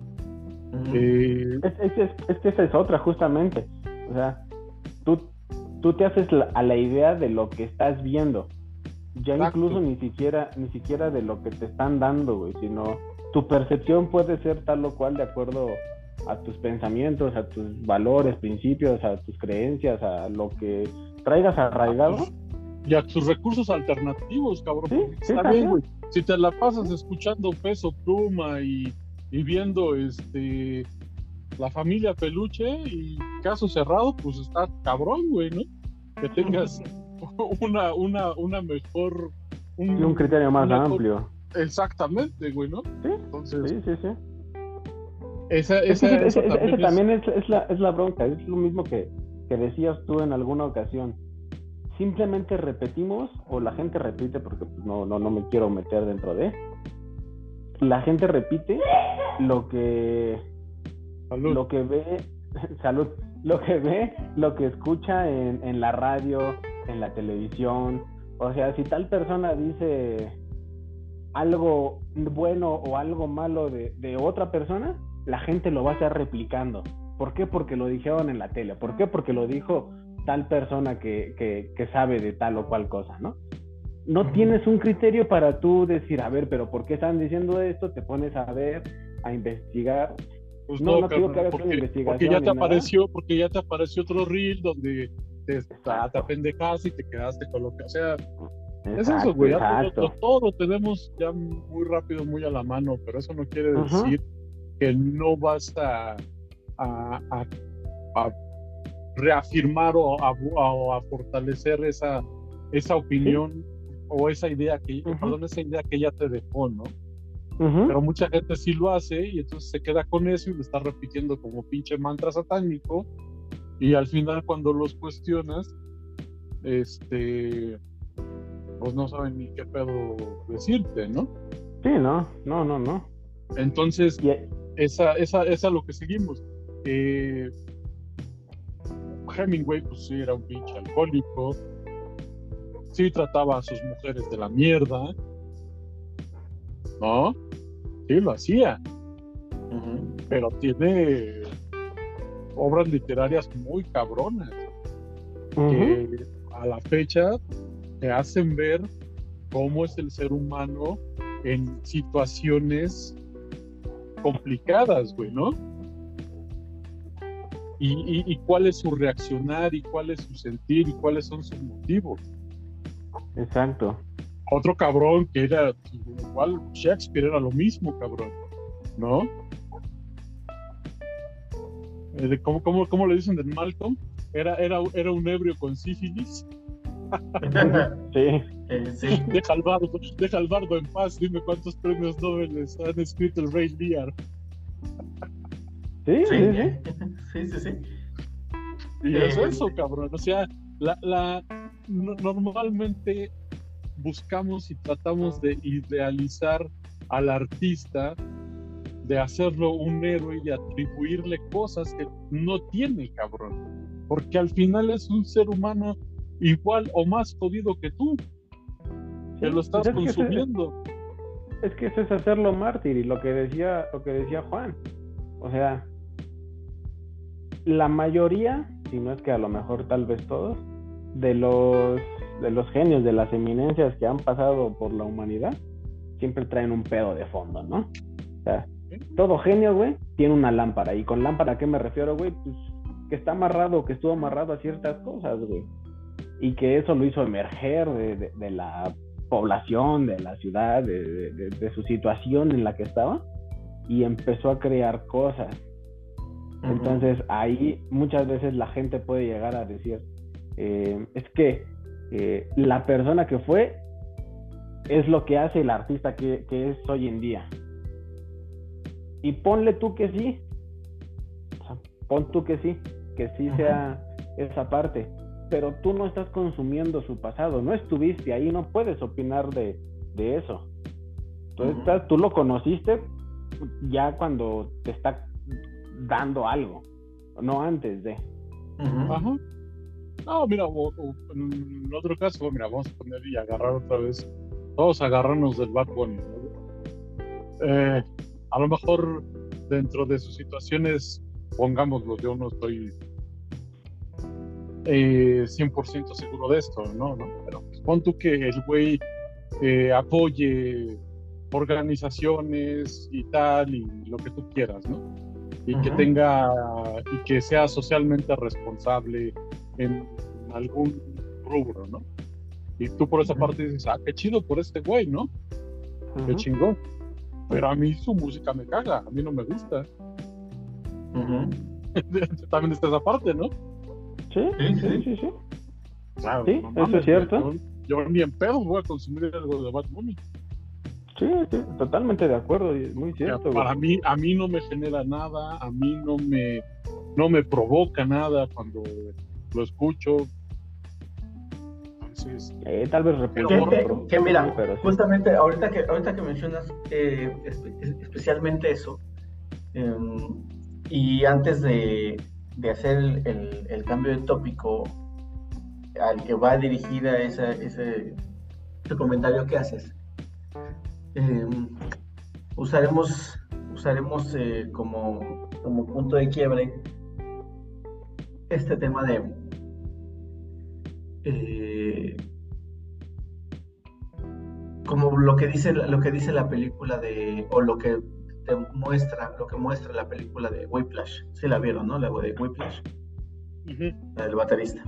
Eh, Es, es, es- es que esa es otra, justamente. O sea, tú, tú te haces la- a la idea de lo que estás viendo. Ya Exacto. incluso ni siquiera, ni siquiera de lo que te están dando, güey, sino tu percepción puede ser tal o cual de acuerdo a tus pensamientos, a tus valores, principios, a tus creencias, a lo que traigas arraigado. y a tus recursos alternativos, cabrón. Sí, sí, está bien. güey. Si te la pasas escuchando peso pluma y, y viendo este la familia peluche y caso cerrado, pues está cabrón, güey, ¿no? Que tengas una, una, una mejor. Y un criterio más amplio. Exactamente, güey, ¿no? Sí, Entonces, Sí, sí, sí. esa, Es que esa, ese- ese también es- también es, es la, es la bronca, es lo mismo que, que decías tú en alguna ocasión. Simplemente repetimos, o la gente repite, porque pues, no, no, no me quiero meter dentro de. La gente repite lo que, Salud. lo que ve, salud, lo que ve, lo que escucha en, en la radio, en la televisión. O sea, si tal persona dice algo bueno o algo malo de, de otra persona, la gente lo va a estar replicando. ¿Por qué? Porque lo dijeron en la tele. ¿Por qué? Porque lo dijo tal persona que, que, que sabe de tal o cual cosa, ¿no? No tienes un criterio para tú decir, a ver, pero ¿por qué están diciendo esto? Te pones a ver, a investigar. Pues No, no, que porque, investigación porque ya te nada. apareció, porque ya te apareció otro reel donde te, te apendejaste y te quedaste con lo que, o sea, es eso, güey, todo, lo- todo lo tenemos ya muy rápido, muy a la mano, pero eso no quiere Ajá. decir que no vas a, a, a- a reafirmar o a, fortalecer esa, esa opinión o esa idea que, perdón, esa idea que ya te dejó, ¿no? Pero mucha gente sí lo hace y entonces se queda con eso y lo está repitiendo como pinche mantra satánico y al final cuando los cuestionas este pues no saben ni qué pedo decirte, ¿no? Sí, no, no, no, no. Entonces Y, esa esa esa es lo que seguimos. Eh, Hemingway pues sí era un pinche alcohólico, sí trataba a sus mujeres de la mierda, ¿no? Sí lo hacía. Pero tiene obras literarias muy cabronas que a la fecha te hacen ver cómo es el ser humano en situaciones complicadas, güey, ¿no? Y, y- y cuál es su reaccionar y cuál es su sentir y cuáles son sus motivos. Exacto. Otro cabrón que era igual Shakespeare era lo mismo, cabrón, ¿no? Eh, de ¿Cómo, cómo, cómo le dicen de Malcolm? Era, era, era un ebrio con sífilis. Sí. Eh, sí. Deja al, bardo, deja al bardo en paz. Dime cuántos premios Nobel han escrito el Rey Lear. Sí, sí, Sí, sí. sí, sí, sí. Y Eh, es eso, cabrón. O sea, la, la, no- normalmente buscamos y tratamos de idealizar al artista, de hacerlo un héroe y atribuirle cosas que no tiene, cabrón. Porque al final es un ser humano igual o más jodido que tú, que Sí, lo estás pues es que consumiendo. Es que eso es hacerlo mártir y lo que decía, lo que decía Juan. O sea, la mayoría, si no es que a lo mejor tal vez todos, de los de los genios, de las eminencias que han pasado por la humanidad, siempre traen un pedo de fondo, ¿no? O sea, todo genio, güey, tiene una lámpara. ¿Y con lámpara a qué me refiero, güey? Pues que está amarrado, que estuvo amarrado a ciertas cosas, güey. Y que eso lo hizo emerger de, de- de la población, de la ciudad, de, de- de- de su situación en la que estaba. Y empezó a crear cosas. Entonces ahí muchas veces la gente puede llegar a decir, eh, es que eh, la persona que fue es lo que hace el artista que, que es hoy en día. Y ponle tú que sí, o sea, pon tú que sí, que sí sea esa parte, pero tú no estás consumiendo su pasado, no estuviste ahí, no puedes opinar de, de eso. Entonces, Ujú. estás- tú lo conociste ya cuando te está dando algo, no antes de. No, mira, o- o en otro caso, mira, vamos a poner y agarrar otra vez, todos agarrarnos del Bad Bunny. ¿no? Eh, a lo mejor dentro de sus situaciones, pongámoslo, yo no estoy eh, 100% seguro de esto, ¿no? ¿no? Pero pues, pon tú que el güey eh, apoye organizaciones y tal, y lo que tú quieras, ¿no? Y que Ujú. tenga, y que sea socialmente responsable en algún rubro, ¿no? Y tú por esa parte dices, ah, qué chido por este güey, ¿no? Qué Ujú. chingón. Pero a mí su música me caga, a mí no me gusta. También está esa parte, ¿no? Sí, Sí, sí, sí. sí. Claro, Sí, no eso es cierto. Yo, yo ni en pedo voy a consumir algo de Bad Bunny. Sí, sí, totalmente de acuerdo, muy cierto. para güey. mí, a mí no me genera nada, a mí no me, no me provoca nada cuando lo escucho. Entonces, Eh, tal vez repulsivo, que- que mira, sí, pero sí. justamente ahorita que, ahorita que mencionas eh, espe- especialmente eso, em, y antes de, de hacer el, el- el cambio de tópico al que va dirigida esa, ese, ese comentario que haces, em, usaremos, usaremos eh, como, como punto de quiebre este tema de eh, como lo que dice la- lo que dice la película de o lo que te muestra lo que muestra la película de Whiplash. Sí la vieron no la de Whiplash. Ujú, la del baterista.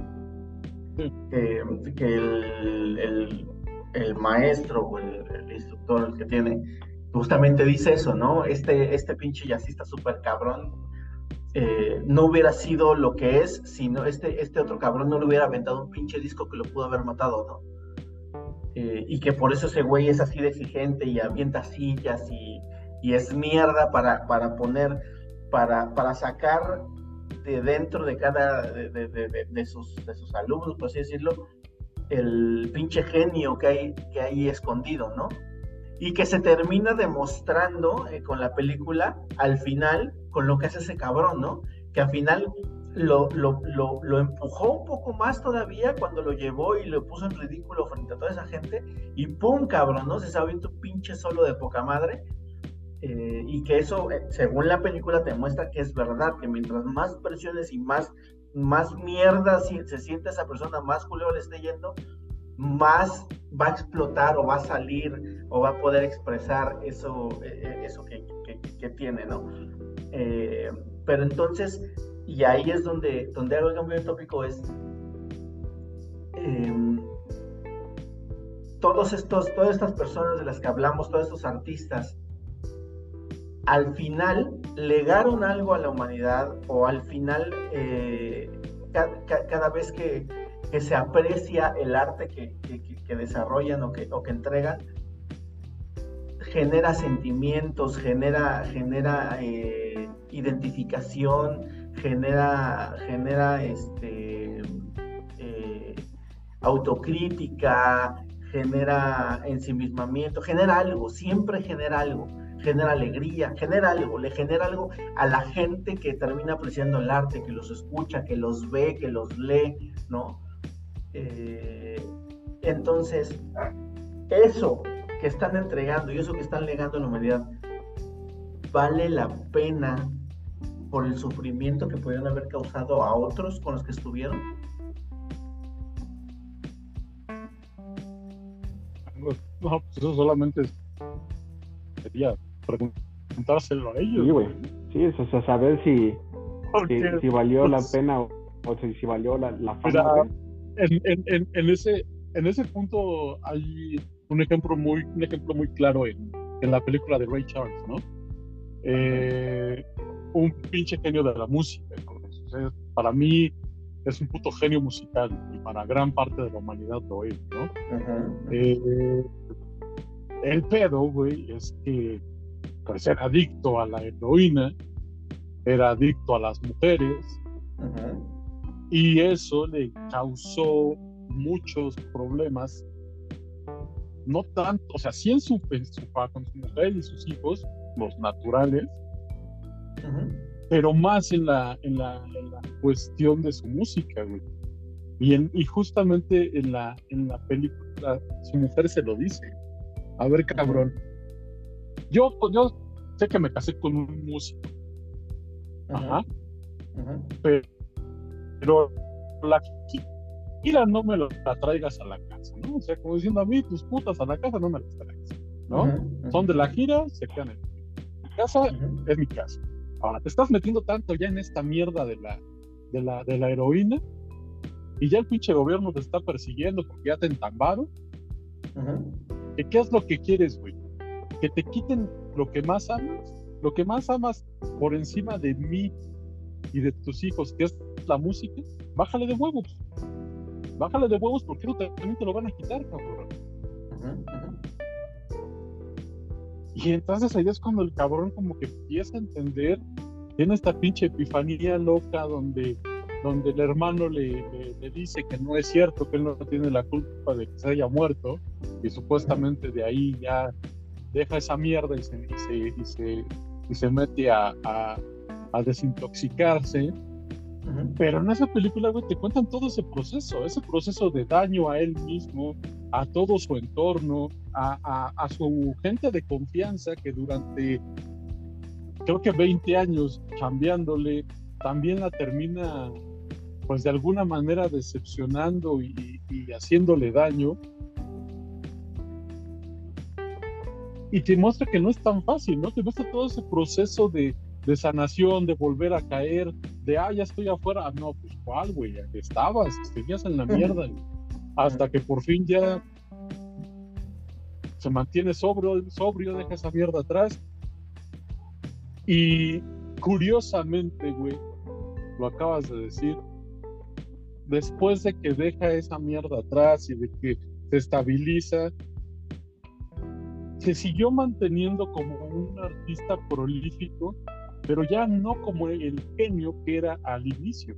Que, que el, el- el maestro o el, el instructor que tiene justamente dice eso no este este pinche jazzista súper cabrón eh, no hubiera sido lo que es si no este este otro cabrón no le hubiera aventado un pinche disco que lo pudo haber matado no Eh, y que por eso ese güey es así de exigente y avienta sillas y, y es mierda para, para poner, para, para sacar de dentro de cada, de, de- de- de- sus, de sus alumnos, por así decirlo, el pinche genio que hay, que hay escondido, ¿no? Y que se termina demostrando eh, con la película al final con lo que hace ese cabrón, ¿no? Que al final lo, lo, lo, empujó un poco más todavía cuando lo llevó y lo puso en ridículo frente a toda esa gente y ¡pum! cabrón, ¿no? Se sabe un pinche solo de poca madre eh, y que eso, eh, según la película, te muestra que es verdad, que mientras más presiones y más, más mierda se siente esa persona, más culero le esté yendo, más va a explotar o va a salir o va a poder expresar eso, eh, eh, eso que, que- tiene, ¿no? Eh, pero entonces, y ahí es donde, donde hago el cambio de tópico, es em, todos estos, todas estas personas de las que hablamos, todos estos artistas, al final legaron algo a la humanidad o al final eh, ca- ca- cada vez que, que se aprecia el arte que, que- desarrollan o que, o que entregan, genera sentimientos, genera, genera eh, identificación, genera, genera este, eh, autocrítica, genera ensimismamiento, genera algo, siempre genera algo, genera alegría, genera algo, le genera algo a la gente que termina apreciando el arte, que los escucha, que los ve, que los lee, ¿no? Eh, entonces, eso que están entregando y eso que están legando a la humanidad, vale la pena por el sufrimiento que pudieron haber causado a otros con los que estuvieron. no, pues eso solamente sería preguntárselo a ellos. Sí, güey. Sí, es, o sea, saber si, si, valió la pues, pena o, o si, si valió la, la fama. Mira. En, en, en, en ese en ese punto hay un ejemplo muy un ejemplo muy claro en, en la película de Ray Charles, ¿no? Eh, un pinche genio de la música. O sea, para mí es un puto genio musical y para gran parte de la humanidad lo es, ¿no? Eh, el pedo, güey, es que pues era adicto a la heroína, era adicto a las mujeres y eso le causó muchos problemas, no tanto, o sea, sí en su, en su, con su mujer y sus hijos, los naturales, pero más en la, en la, en la cuestión de su música, güey. Y, y justamente en la, en la película, su mujer se lo dice. A ver, cabrón. Yo, yo sé que me casé con un músico. Ajá. Pero, pero, la gira no me la traigas a la casa, ¿no? O sea, como diciendo a mí, tus putas a la casa no me las traigas, ¿no? Son de la gira, se quedan en mi casa, es mi casa. Ahora, te estás metiendo tanto ya en esta mierda de la, de la, de la heroína y ya el pinche gobierno te está persiguiendo porque ya te entambaron. ¿Qué es lo que quieres, güey? Que te quiten lo que más amas, lo que más amas por encima de mí y de tus hijos, que es la música, bájale de huevos. Bájale de huevos porque no también te lo van a quitar, cabrón. Y entonces ahí es cuando el cabrón como que empieza a entender, tiene esta pinche epifanía loca donde, donde el hermano le, le, dice que no es cierto, que él no tiene la culpa de que se haya muerto, y supuestamente de ahí ya deja esa mierda y se, y se, y se, mete a, a, a desintoxicarse. Pero en esa película, güey, te cuentan todo ese proceso, ese proceso de daño a él mismo, a todo su entorno, a, su gente de confianza que durante creo que 20 años cambiándole, también la termina pues de alguna manera decepcionando y, haciéndole daño. Y te muestra que no es tan fácil, ¿no? Te muestra todo ese proceso de, de sanación, de volver a caer, de, ah, ya estoy afuera. Ah, no, pues cuál, güey, estabas, seguías en la mierda. Hasta que por fin ya se mantiene sobrio, sobrio, deja esa mierda atrás. Y curiosamente, güey, lo acabas de decir, después de que deja esa mierda atrás y de que se estabiliza, se siguió manteniendo como un artista prolífico, pero ya no como el genio que era al inicio,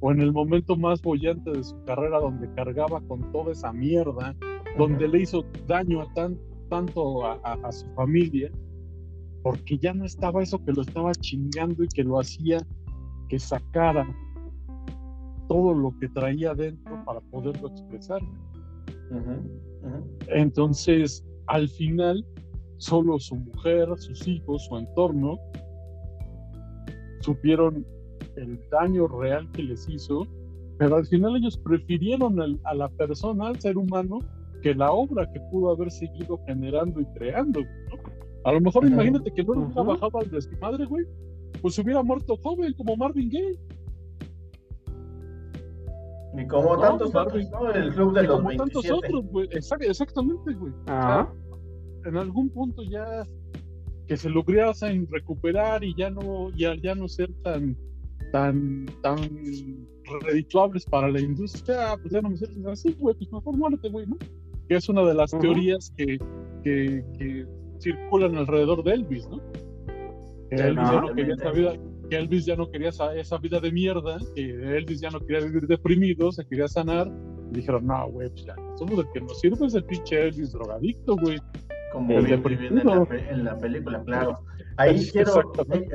o en el momento más bollante de su carrera donde cargaba con toda esa mierda donde le hizo daño a tan, tanto a, su familia, porque ya no estaba eso que lo estaba chingando y que lo hacía que sacara todo lo que traía dentro para poderlo expresar. Entonces, al final, solo su mujer, sus hijos, su entorno, supieron el daño real que les hizo, pero al final ellos prefirieron a la persona, al ser humano, que la obra que pudo haber seguido generando y creando. A lo mejor imagínate que no hubiera bajado al desmadre, güey, pues hubiera muerto joven como Marvin Gaye. Ni como tantos otros, ¿no? El club de los como tantos otros, güey. exactamente, güey. en algún punto ya que se lograsen recuperar y ya no, ya, ya no ser tan, tan, tan redituables para la industria, pues ya no me sientes así, güey, pues mejor muérete, güey, ¿no? que es una de las teorías que, que, circulan alrededor de Elvis, ¿no? Que Elvis, ya no quería esa vida, que Elvis ya no quería esa, vida de mierda, que Elvis ya no quería vivir deprimido, se quería sanar. Y dijeron, no, güey, pues ya, somos el que nos sirve es el pinche Elvis drogadicto, güey. Como el en la, en la película, claro. Ahí quiero,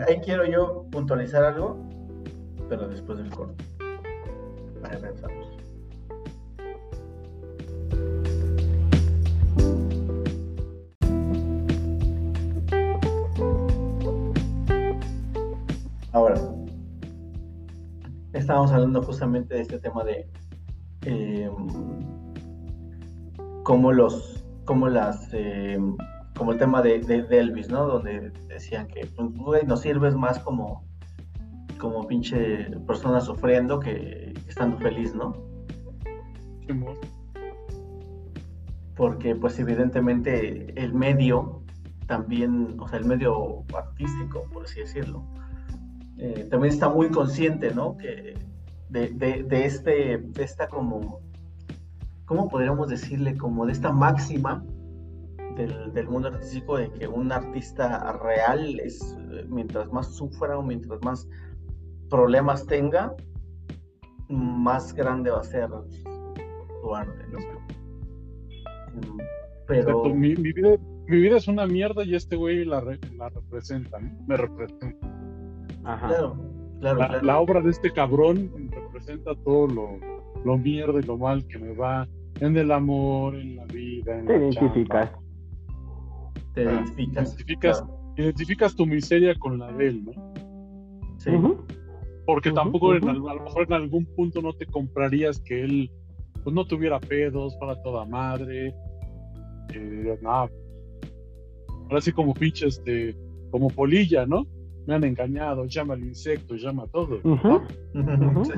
ahí, quiero yo puntualizar algo, pero después del corte. Ahí regresamos. Ahora, estábamos hablando justamente de este tema de eh, cómo los, cómo las, eh, como el tema de, Elvis, ¿no? Donde decían que, pues, nos sirves más como, como pinche persona sufriendo que estando feliz, ¿no? Porque, pues, evidentemente, el medio también, o sea, el medio artístico, por así decirlo, eh, también está muy consciente, ¿no? Que de, de, de este, de esta como, ¿cómo podríamos decirle? Como de esta máxima del, del, mundo artístico de que un artista real es, mientras más sufra o mientras más problemas tenga, más grande va a ser su arte, ¿no? Pero... Mi, mi, vida, mi, vida, es una mierda y este güey la, la representa, me representa. Ajá. Claro, claro la, claro, la, obra de este cabrón representa todo lo, lo mierda y lo mal que me va en el amor, en la vida, en Te la identificas. Chamba. Te identificas. Identificas, claro. identificas, tu miseria con la de él, ¿no? Sí. Uh -huh. Porque tampoco en, a lo mejor en algún punto no te comprarías que él pues no tuviera pedos, fuera toda madre, eh, nada. Ahora sí como pinche este, como polilla, ¿no? Me han engañado, llama al insecto, llama a todo. ¿no? Sí.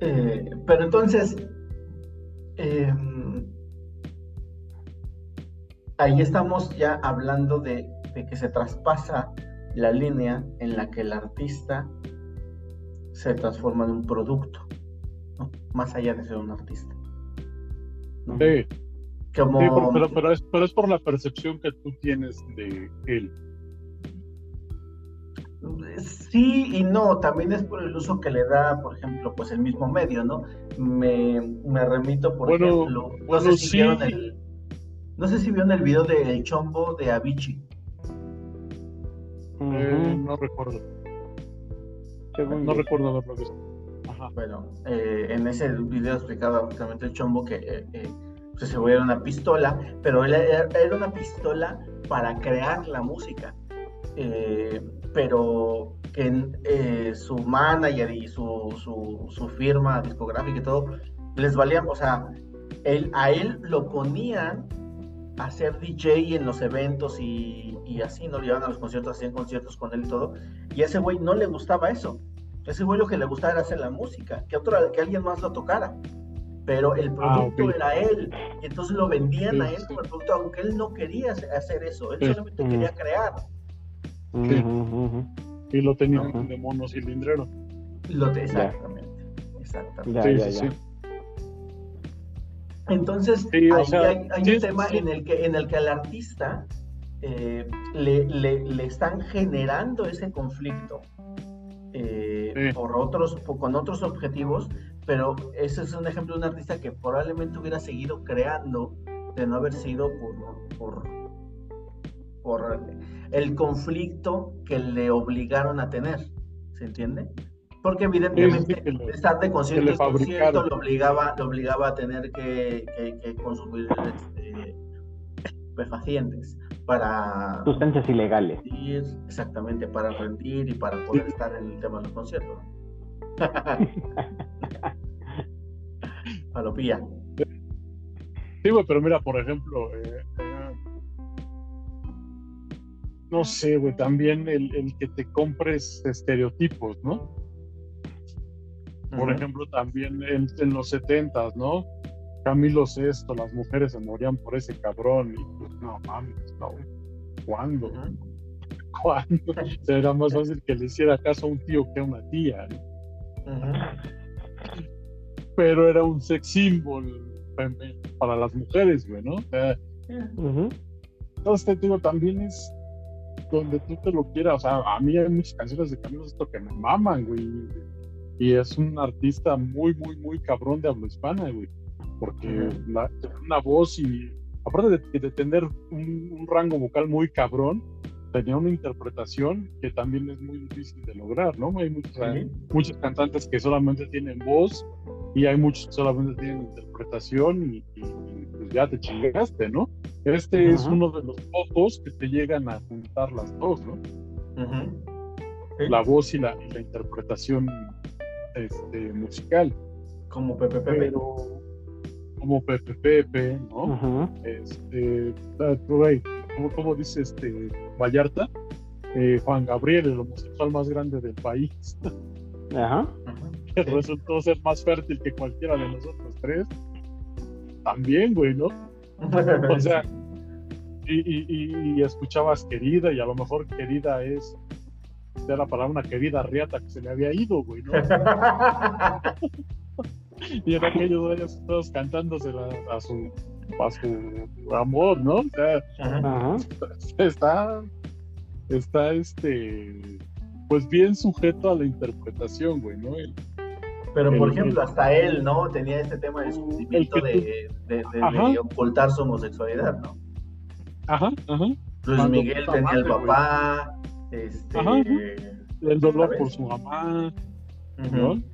Eh, pero entonces, eh, ahí estamos ya hablando de, de, que se traspasa la línea en la que el artista se transforma en un producto, ¿no? más allá de ser un artista. ¿no? Sí, Como... sí, pero, pero, pero es, pero es por la percepción que tú tienes de él. Sí y no, también es por el uso que le da, por ejemplo, pues el mismo medio, ¿no? Me, me remito, por Bueno, ejemplo, no, bueno, sé si sí. vieron el, no sé si vieron el video del chombo de Avicii. Eh, no recuerdo, Según no yo. recuerdo haberlo visto. Ajá. Bueno, eh, en ese video explicaba justamente el chombo que eh, eh, pues güey era una pistola, pero él era, era una pistola para crear la música. Eh, pero que eh, su manager y su, su, su, firma discográfica y todo les valía, o sea, él, a él lo ponían a ser DJ en los eventos y, y así, ¿no? Llevaban a los conciertos, hacían conciertos con él y todo, y a ese güey no le gustaba eso. A ese güey lo que le gustaba era hacer la música, que, otro, que alguien más lo tocara. Pero el producto Ah, ok. era él, y entonces lo vendían Sí, a él como el producto, aunque él no quería hacer eso, él Sí. solamente Mm. quería crear. Y lo tenían Ajá. de monocilindrero. Lo te- exactamente, exactamente. Ya, sí, ya, sí, ya. sí. Entonces, Sí, sea, hay, hay sí, un tema sí. en el que en el que al artista eh, le, le, le están generando ese conflicto eh, Sí. por otros, por- con otros objetivos, pero ese es un ejemplo de un artista que probablemente hubiera seguido creando de no haber sido por, por, por el conflicto que le obligaron a tener, ¿se entiende? Porque evidentemente Sí, sí, estar de concierto concierto lo obligaba, lo obligaba a tener que, que- que consumir este, estupefacientes para Sustancias ilegales. rendir, exactamente, para rendir y para poder estar en el tema de los conciertos. Palopía. Sí, güey, pero mira, por ejemplo, eh, eh, no sé, güey, también el, el que te compres estereotipos, ¿no? Por ejemplo, también en, en los setentas, ¿no? Camilo Sesto, las mujeres se morían por ese cabrón y pues no mames, no. ¿Cuándo? ¿Cuándo? Era más fácil que le hiciera caso a un tío que a una tía, ¿no? Pero era un sex symbol para las mujeres, güey, ¿no? O sea, Ujú. Entonces te digo, también es donde tú te lo quieras. O sea, a mí hay muchas canciones de Camilo Sesto que me maman, güey. Y es un artista muy, muy, muy cabrón de habla hispana, güey. Porque la- tiene una voz y, aparte de, de tener un, un rango vocal muy cabrón, tenía una interpretación que también es muy difícil de lograr, ¿no? Hay muchos, muchos cantantes que solamente tienen voz y hay muchos que solamente tienen interpretación y, y- y, pues ya te chingaste, ¿no? Este es uno de los pocos que te llegan a juntar las dos, ¿no? Sí. La voz y la, y la interpretación este, musical. Como Pepe Pepe. Pero como Pepe Pepe, ¿no? Ujú. Este, ah, güey, ¿cómo, cómo dice este Vallarta? Eh, Juan Gabriel, el homosexual más grande del país, Ajá. Resultó ser más fértil que cualquiera de nosotros tres. También, güey, ¿no? O sea, y, y- y escuchabas querida, y a lo mejor querida es, era para una querida riata que se le había ido, güey, ¿no? Y en aquellos güeyes todos cantándose la- a, su, a su amor, ¿no? O sea. Ajá. está, está este, pues bien sujeto a la interpretación, güey, ¿no? El- Pero por El- ejemplo, el- hasta él, ¿no? Tenía este tema de que tú- de, de, de- Ajá. de ocultar su homosexualidad, ¿no? ajá, ajá. Luis Cuando Miguel tenía el güey. papá, este... Ajá, ajá. El dolor por su mamá, Pero, sí.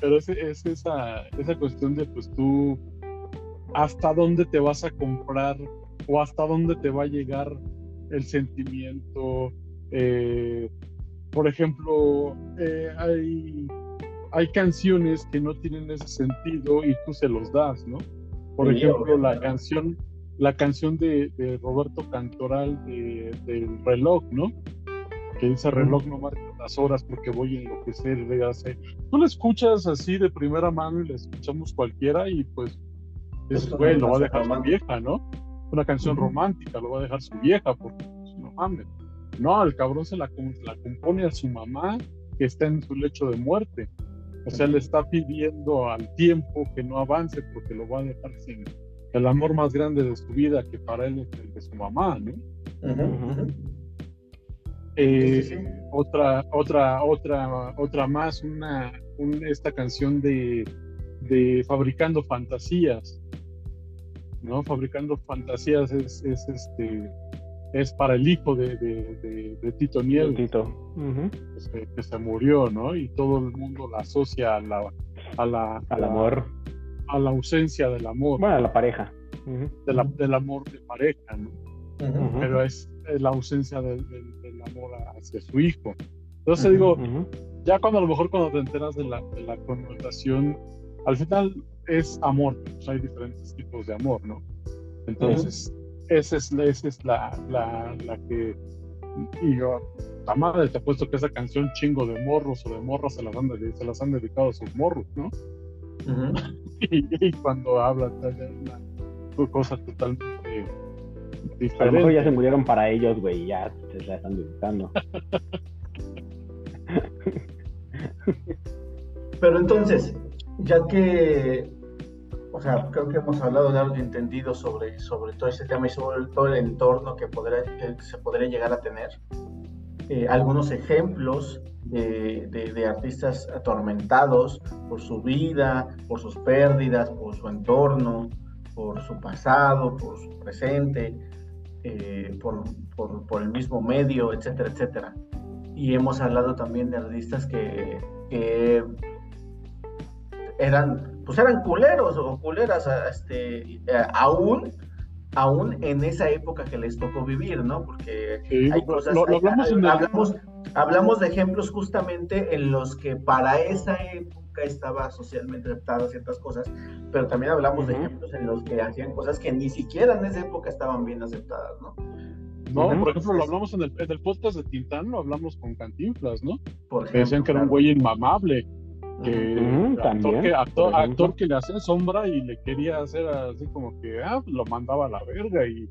pero es, es esa, esa cuestión de pues tú hasta dónde te vas a comprar o hasta dónde te va a llegar el sentimiento. eh, por ejemplo, eh, hay, hay canciones que no tienen ese sentido y tú se los das, ¿no? Por Sí, ejemplo, la canción, la canción de, de Roberto Cantoral de, del reloj, ¿no? Que dice reloj no marca las horas porque voy a enloquecer. le hace. Tú la escuchas así de primera mano y la escuchamos cualquiera y pues Esto güey, lo va a dejar su vieja, ¿no? Una canción romántica, lo va a dejar su vieja porque pues, no mames. No, el cabrón se la, com- la compone a su mamá que está en su lecho de muerte. O sea, le está pidiendo al tiempo que no avance porque lo va a dejar sin el amor más grande de su vida, que para él es el de su mamá, ¿no? Eh, Sí, sí, sí. Otra, otra, otra, otra más, una, un- esta canción de, de Fabricando Fantasías, ¿no? Fabricando Fantasías es, es este es para el hijo de, de, de- de Tito Nieves. Tito. Ujú. que se, que se murió, ¿no? Y todo el mundo la asocia a la, a la, a Al la- amor. a la ausencia del amor, Bueno, a la pareja. Ujú. de la- del amor de pareja, ¿no? Pero es, es la ausencia del, del- del amor hacia su hijo. Entonces digo, ya cuando a lo mejor cuando te enteras de la, de la connotación, al final es amor, pues hay diferentes tipos de amor, ¿no? Entonces, esa es, la- esa es la, la, la que, y yo, la madre, te apuesto que esa canción chingo de morros o de morras se las han, se las han dedicado a sus morros, ¿no? Y, y cuando hablan una cosa totalmente A lo mejor ya se diferente. murieron para ellos, güey, y ya se la están dedicando. Pero entonces, ya que, o sea, creo que hemos hablado largo y entendido sobre, sobre todo ese tema y sobre todo el entorno que, podrá, que se podría llegar a tener, eh, algunos ejemplos de, de- de artistas atormentados por su vida, por sus pérdidas, por su entorno, por su pasado, por su presente, eh, por, por- por el mismo medio, etcétera, etcétera. Y hemos hablado también de artistas que, que eran, pues eran culeros o culeras, a- este, eh, aún, aún en esa época que les tocó vivir, ¿no? Porque Sí, hay cosas, lo, lo hay- hablamos en el- hablamos, hablamos de ejemplos justamente en los que para esa época estaba socialmente aceptadas ciertas cosas, pero también hablamos de ejemplos en los que hacían cosas que ni siquiera en esa época estaban bien aceptadas, ¿no? No, por ejemplo, lo hablamos en el, en el podcast de Tintán, lo hablamos con Cantinflas, ¿no? Por Que decían que era un güey inmamable, que actor, también, que, actor, por ejemplo. actor que le hacía sombra y le quería hacer así como que, ah, pues lo mandaba a la verga y,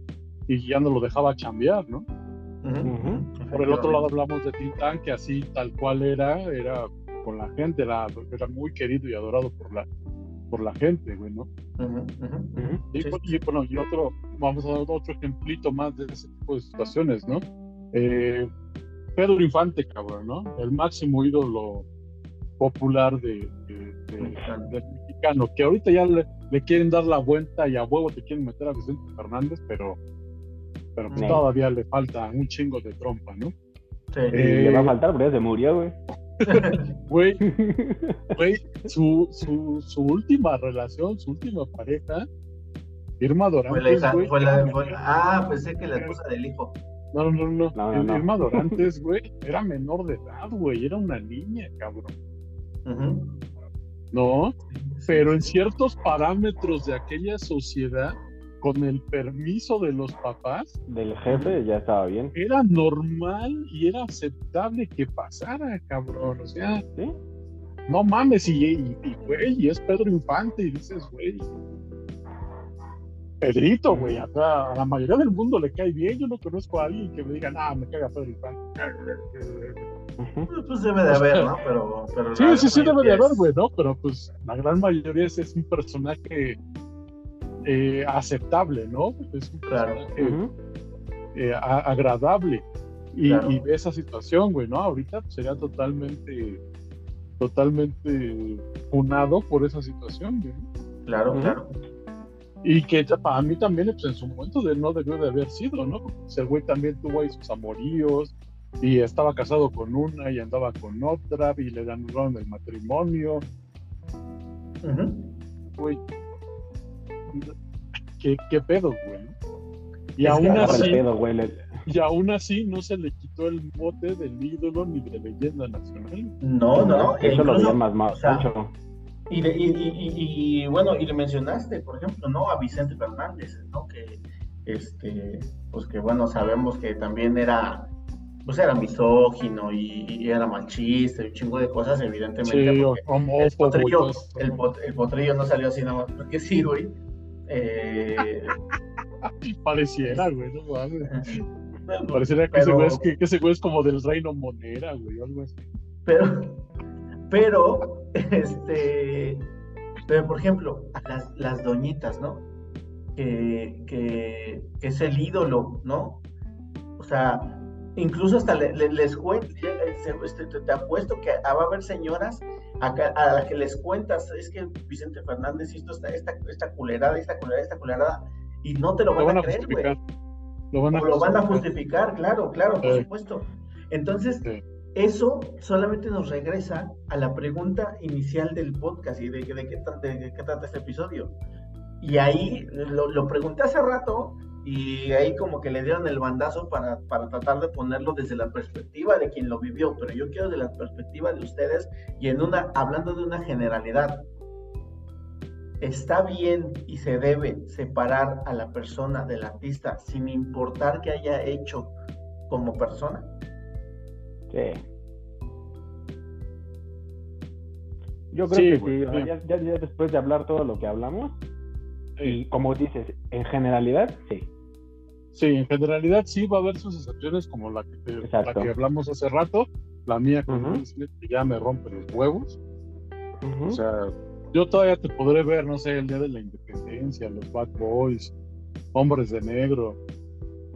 y ya no lo dejaba chambear, ¿no? Por el otro lado hablamos de Tintán, que así tal cual era, era con la gente, era, era muy querido y adorado por la, por la gente, güey, ¿no? Ujú, ujú. Ujú. Y, Sí, y, bueno, y otro, vamos a dar otro ejemplito más de ese tipo de situaciones, ¿no? Eh, Pedro Infante, cabrón, ¿no? El máximo ídolo popular de, de- de- Mexicano. del mexicano, que ahorita ya le, le quieren dar la vuelta y a huevo te quieren meter a Vicente Fernández, pero, pero pues Sí. todavía le falta un chingo de trompa, ¿no? Sí. Eh, le va a faltar porque ya se murió, güey. Güey, güey, su, su, su última relación, su última pareja, Irma Fue la Dorantes, hija- güey, fue la- fue- ah, pensé que la esposa del hijo. No, no, no, No, no, Ir- no. Irma Dorantes, güey, era menor de edad, güey, era una niña, cabrón. No, pero en ciertos parámetros de aquella sociedad, con el permiso de los papás, Del jefe ya estaba bien. era normal y era aceptable que pasara, cabrón. O sea, ¿Sí? no mames, y, y, y, güey, y es Pedro Infante, y dices, güey, Pedrito, güey, a, a la mayoría del mundo le cae bien. Yo no conozco a alguien que me diga, ah, me caga Pedro Infante. Ujú. Pues debe de haber, ¿no? Pero, pero Sí, sí, sí, debe de haber, güey, ¿no? Pero pues la gran mayoría es, es un personaje eh, aceptable, ¿no? Es un Claro. personaje eh, a- agradable. Y, Claro. y ve esa situación, güey, ¿no? Ahorita pues, sería totalmente, totalmente funado por esa situación, güey. Claro, claro. Y que para mí también, pues en su momento de, no debió de haber sido, ¿no? Porque pues, el güey también tuvo ahí sus amoríos y estaba casado con una y andaba con otra y le anularon el matrimonio. Güey, ¿qué, qué pedo, güey? Y Es aún así, pedo, güey. le- y aún así no se le quitó el mote del ídolo ni de leyenda nacional. No, no, no. Eso lo incluso- veía más, más o sea, mucho. Y, de- y, y- y- y, bueno, y le mencionaste, por ejemplo, ¿no? A Vicente Fernández, ¿no? Que, este, pues que bueno, sabemos que también era, pues era misógino y, y era machista y un chingo de cosas, evidentemente. Sí, porque el potrillo, el, pot- el potrillo no salió así nada más porque sí, güey. Eh, Pareciera, güey, no mames. Pareciera que, ese pero- güey es, que, que ese güey es como del reino monera, güey, algo así. pero, pero, este, pero por ejemplo, las, las doñitas, ¿no? Que, que, que es el ídolo, ¿no? O sea, incluso hasta le- le- les cuento, este, te, te apuesto que va a haber señoras a, a las que les cuentas, es que Vicente Fernández hizo esta, esta, esta culerada, esta culerada, esta culerada, y no te lo Lo van, van a a creer, güey. Lo van a O lo van a justificar. claro, claro, por Sí. supuesto. Entonces, Sí. eso solamente nos regresa a la pregunta inicial del podcast y de, de qué, tra- de qué trata este episodio. Y ahí lo, lo pregunté hace rato y ahí como que le dieron el bandazo para, para tratar de ponerlo desde la perspectiva de quien lo vivió, pero yo quiero de la perspectiva de ustedes y en una, hablando de una generalidad. Está bien y se debe separar a la persona del artista sin importar qué haya hecho como persona. Sí. Yo creo Sí, que sí, o sea, sí. ya, ya- ya después de hablar todo lo que hablamos, Sí. y como dices, en generalidad, sí. Sí, en generalidad sí va a haber sus excepciones como la que, te- la que hablamos hace rato, la mía con. Will Smith, que ya me rompe los huevos. O sea, yo todavía te podré ver, no sé, el Día de la Independencia, los Bad Boys, Hombres de Negro,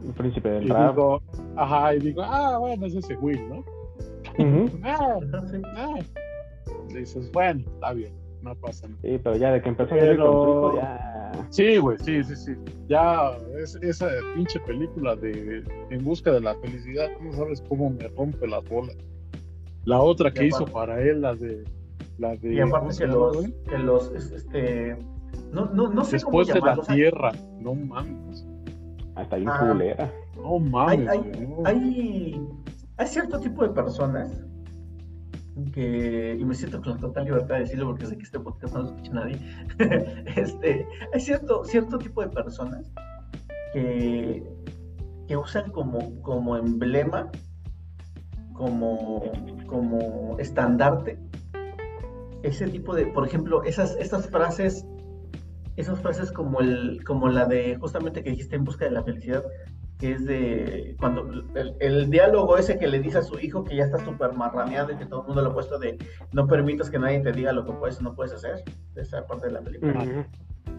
el príncipe del y rap. digo, ajá, y digo, ah, bueno, es ese Will, ¿no? Ujú. Ah, Entonces, ah. Y dices, bueno, está bien, no pasa nada. Sí, pero ya de que empezó a Pero- con su hijo, ya. Sí, güey, sí, sí, sí. Ya es, esa pinche película de En busca de la felicidad, no sabes cómo me rompe las bolas. La otra que hizo para él, la de. La de y ¿cómo aparte se que los, güey? que los, es- este, no, no, no sé Después cómo de la tierra. No mames. Hasta bien Ah. culera. No mames. hay, hay cierto tipo de personas que, y me siento con total libertad de decirlo porque sé que este podcast no lo escucha nadie, este, hay cierto, cierto tipo de personas que, que usan como, como emblema, como, como estandarte, ese tipo de, por ejemplo, esas, esas frases, esas frases como, el, como la de justamente que dijiste en busca de la felicidad, que es de cuando el, el diálogo ese que le dice a su hijo que ya está súper marraneado y que todo el mundo lo ha puesto de no permitas que nadie te diga lo que puedes o no puedes hacer, esa parte de la película,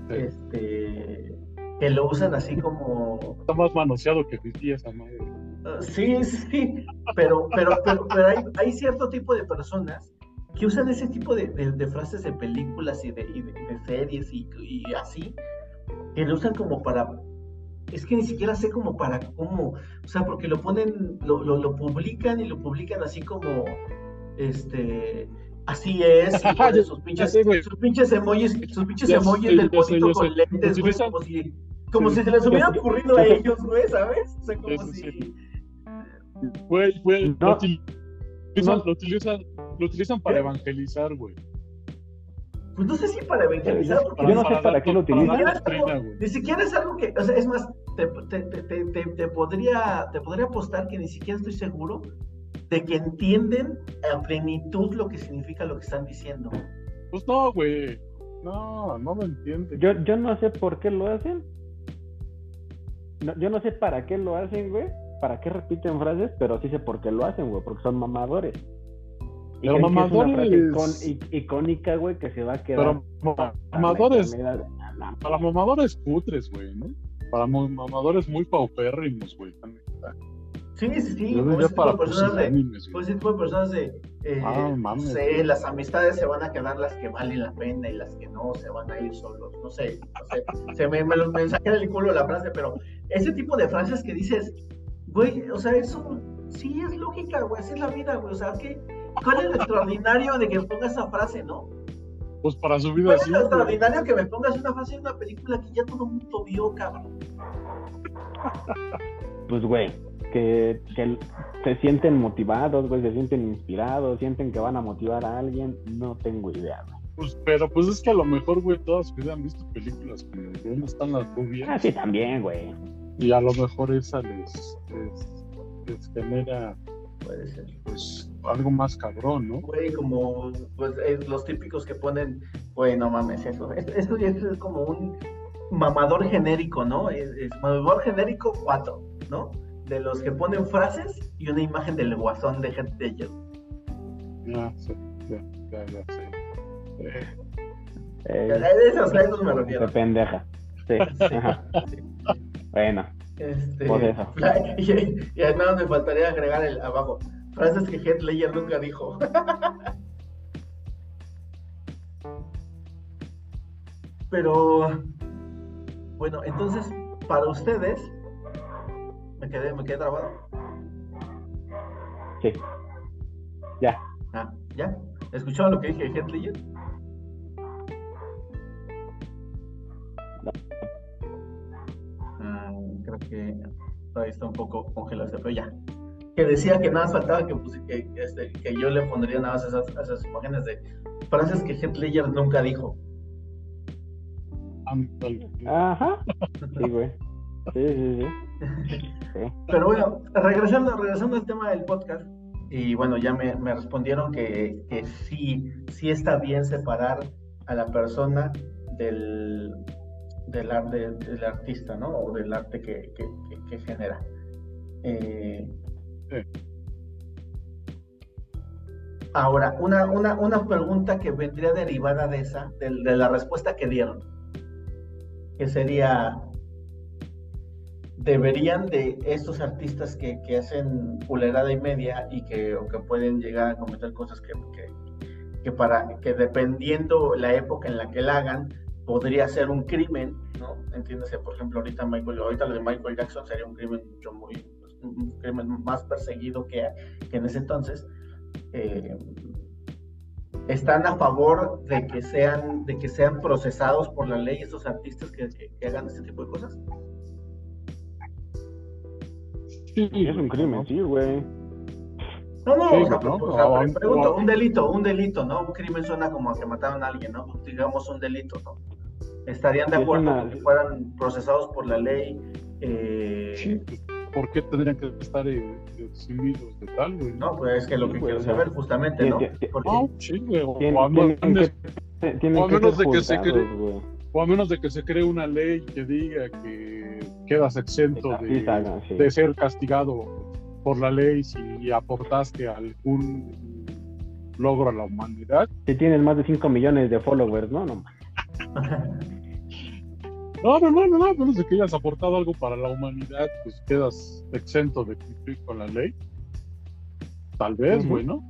este, que lo usan así como Está más manoseado que pipí esa madre. Uh, Sí, sí, pero, pero, pero, pero hay, hay cierto tipo de personas que usan ese tipo de, de- de frases de películas y de, y de- de series y, y así, que lo usan como para, es que ni siquiera sé como para cómo, o sea, porque lo ponen, lo, lo, lo publican y lo publican así como, este, así es, y ponen Ya- sus pinches, sé, sus pinches emojis, sus pinches Ya emojis sé, del sé, ya con sé. lentes, güey, Utilizan- como si, como Sí. si se les hubiera Ya ocurrido a Ya ellos, güey, ¿sabes? O sea, como si... Güey, güey, No. lo, util- No. lo utilizan, lo utilizan para evangelizar, güey. Pues no sé si para evangelizar, porque Yo no sé para qué lo dar utilizan. Ni siquiera es algo- que, o sea, es más, te, te- te- te- te- te podría, te podría apostar que ni siquiera estoy seguro de que entienden a plenitud lo que significa lo que están diciendo. Pues no, güey. No, no lo entiende. Yo, yo no sé por qué lo hacen, no- yo no sé para qué lo hacen, güey. Para qué repiten frases, pero sí sé por qué lo hacen, güey. Porque son mamadores. Y Pero que es una frase mamadores- icon- icónica, güey, que se va a quedar. Pero para mamadores, para mamadores putres, güey, ¿no? Para mamadores muy paupérrimos, güey. también. Sí, sí, sí. Ese tipo para de personas de, pues tipo de personas de, eh, Ah, no mames, sé, las amistades se van a quedar las que valen la pena y las que no se van a ir solos, no sé, no sé, se me, me, me saqué del culo la frase, pero ese tipo de frases que dices, güey, o sea, eso sí es lógica, güey, así es la vida, güey, o sea, ¿qué, ¿cuál es lo extraordinario de que pongas esa frase, no? Pues para su vida ¿Cuál es sí. lo extraordinario que me pongas una frase en una película que ya todo el mundo vio, cabrón? Pues, güey, que, que se sienten motivados, güey, se sienten inspirados, sienten que van a motivar a alguien. No tengo idea, güey. Pues, pero pues es que a lo mejor, güey, todas han visto películas como ¿Dónde están las rubias? Ah, sí, también, güey. Y a lo mejor esa les, les, les genera, Puede ser. pues, algo más cabrón, ¿no? Güey, como pues, es los típicos que ponen, güey, no mames, eso. Esto, ya es como un mamador genérico, ¿no? Es, es mamador genérico 4, ¿no? De los que ponen frases y una imagen del guasón de Heath Ledger. Ya, sí, ya, ya, ya, sí. Eh, Eh, A esos, me de refiero. pendeja. Sí. Ajá. Bueno, Este. Y, y además me faltaría agregar el abajo. Frases que Heath Ledger nunca dijo. Pero, bueno, entonces, para ustedes, me quedé, me quedé trabado. sí. Ya. Ah, ¿ya? ¿Escucharon lo que dije de Heath Ledger? Creo que todavía está un poco congelado, pero ya. Que decía que nada más faltaba que, puse- que, este, que yo le pondría nada más esas, esas imágenes de frases que Heath Ledger nunca dijo. Ajá. Sí, güey. Sí, sí, sí. Sí. Pero bueno, regresando, regresando al tema del podcast, y bueno, ya me, me respondieron que, que sí, sí está bien separar a la persona del, del, ar- del- artista, ¿no? O del arte que, que- que- que genera. Eh. Ahora, una, una, una pregunta que vendría derivada de esa, de, de la respuesta que dieron, que sería, ¿deberían de estos artistas que, que hacen culerada y media y que, o que pueden llegar a cometer cosas que, que, que para, que dependiendo la época en la que la hagan, podría ser un crimen, ¿no? Entiéndase, por ejemplo, ahorita Michael, ahorita lo de Michael Jackson sería un crimen mucho muy, un crimen más perseguido que, que en ese entonces. Eh, están a favor de que sean de que sean procesados por la ley estos artistas que, que- que hagan este tipo de cosas Sí, Es un crimen, sí, güey. no no Sí, o sea, ¿no? o sea, O- pre- pregunto un delito un delito no un crimen suena como a que mataron a alguien no digamos un delito no estarían de acuerdo una- con que fueran procesados por la ley eh, Sí, pues, ¿por qué tendrían que estar eh, eximidos de tal, güey? no pues es que lo Sí, que güey, quiero saber justamente no porque No, sí, güey. O, a menos, que, o a menos de que se cree- güey. o a menos de que se cree una ley que diga que quedas exento de, sí. de ser castigado por la ley si aportaste algún logro a la humanidad. Si tienes más de 5 millones de followers, ¿no? No, No, no, no, no, no, a menos de que hayas aportado algo para la humanidad, pues quedas exento de cumplir con la ley. Tal vez, güey, ¿no?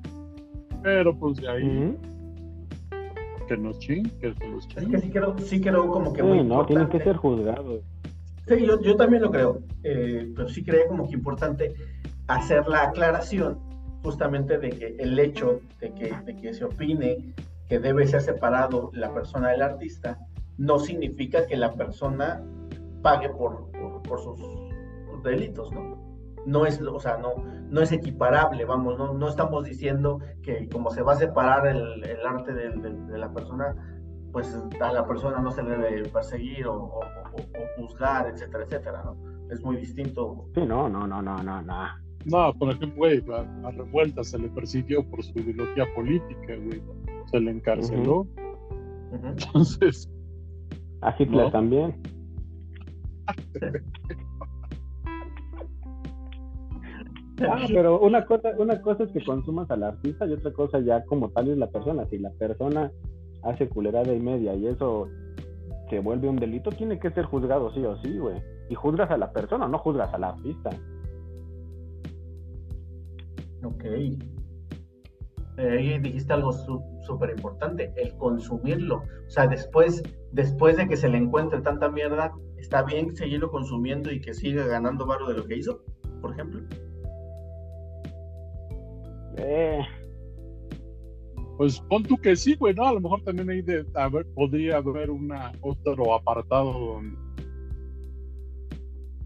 Pero pues de ahí que nos ching, que se los es que sí quiero sí quiero como que Sí, muy no, tienen que importante. ser juzgados. Sí, yo, yo también lo creo, eh, pero sí creo como que importante hacer la aclaración justamente de que el hecho de que, de que se opine que debe ser separado la persona del artista no significa que la persona pague por, por, por sus, sus delitos, ¿no? No es, o sea, no, no es equiparable, vamos, no, no estamos diciendo que como se va a separar el, el arte de la persona, pues a la persona no se le debe perseguir o, o- o- o juzgar, etcétera, etcétera, ¿no? Es muy distinto. Sí, no, no, no, no, no, no. No, por ejemplo, güey, a, a Revuelta se le persiguió por su ideología política, güey. Se le encarceló. Entonces, a Hitler ¿No? también. Ah, pero una cosa, una cosa es que consumas al artista y otra cosa ya como tal es la persona. Si la persona hace culerada y media y eso se vuelve un delito, tiene que ser juzgado sí o sí, güey. Y juzgas a la persona, no juzgas al artista. Ok. Eh, dijiste algo súper importante, el consumirlo. O sea, después, después de que se le encuentre tanta mierda, ¿está bien seguirlo consumiendo y que siga ganando barro de lo que hizo, por ejemplo? Eh, Pues pon tú que sí, güey, ¿no? A lo mejor también ahí de, haber, podría haber una otro apartado donde-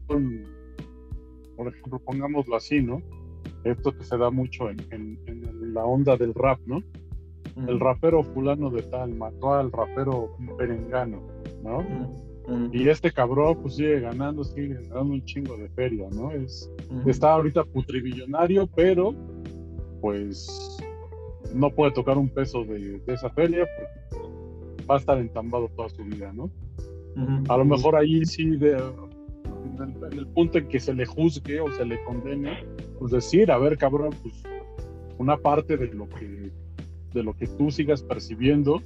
con- por ejemplo, pongámoslo así, ¿no? Esto que se da mucho en, en- en la onda del rap, ¿no? El rapero fulano de tal mató al rapero perengano, ¿no? Y este cabrón pues sigue ganando, sigue ganando un chingo de feria, ¿no? Es, mm. está ahorita putribillonario, pero pues no puede tocar un peso de, de esa feria porque va a estar entambado toda su vida, ¿no? A lo mejor ahí sí, de, en, el, en el punto en que se le juzgue o se le condene, pues decir, a ver, cabrón, pues una parte de lo que de lo que tú sigas percibiendo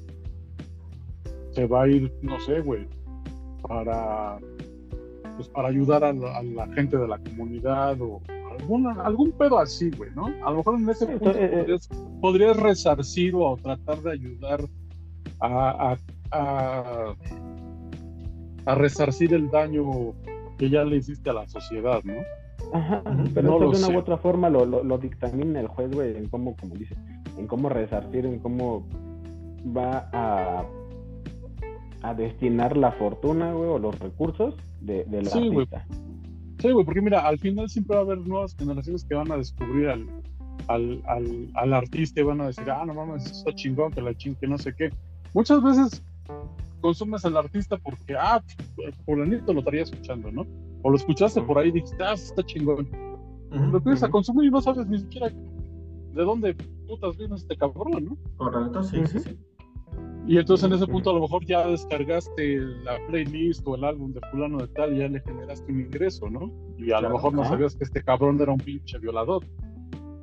se va a ir, no sé, güey, para pues para ayudar a la, a la gente de la comunidad o alguna, algún pedo así, güey, ¿no? A lo mejor en ese punto eh, eh. podrías, podrías resarcir o tratar de ayudar a, a, a, a resarcir el daño que ya le hiciste a la sociedad, ¿no? Ajá, pero No esto lo de una sé. u otra forma lo, lo, lo dictamina el juez, güey, en cómo, como dices, en cómo resarcir, en cómo va a, a destinar la fortuna, güey, o los recursos de, del Sí, güey. artista. Sí, güey, porque mira, al final siempre va a haber nuevas generaciones que van a descubrir al, al, al, al artista y van a decir, ah, no mames, está chingón, que la ching, que no sé qué. Muchas veces consumes al artista porque, ah, fulanito lo traía escuchando, ¿no? O lo escuchaste por ahí y dijiste, ah, está chingón. Lo empiezas a ujú. consumir y no sabes ni siquiera de dónde putas viene este cabrón, ¿no? Correcto, sí, sí, sí. Y entonces en ese punto a lo mejor ya descargaste la playlist o el álbum de fulano de tal y ya le generaste un ingreso, ¿no? Y a Claro. lo mejor no Ajá. sabías que este cabrón era un pinche violador,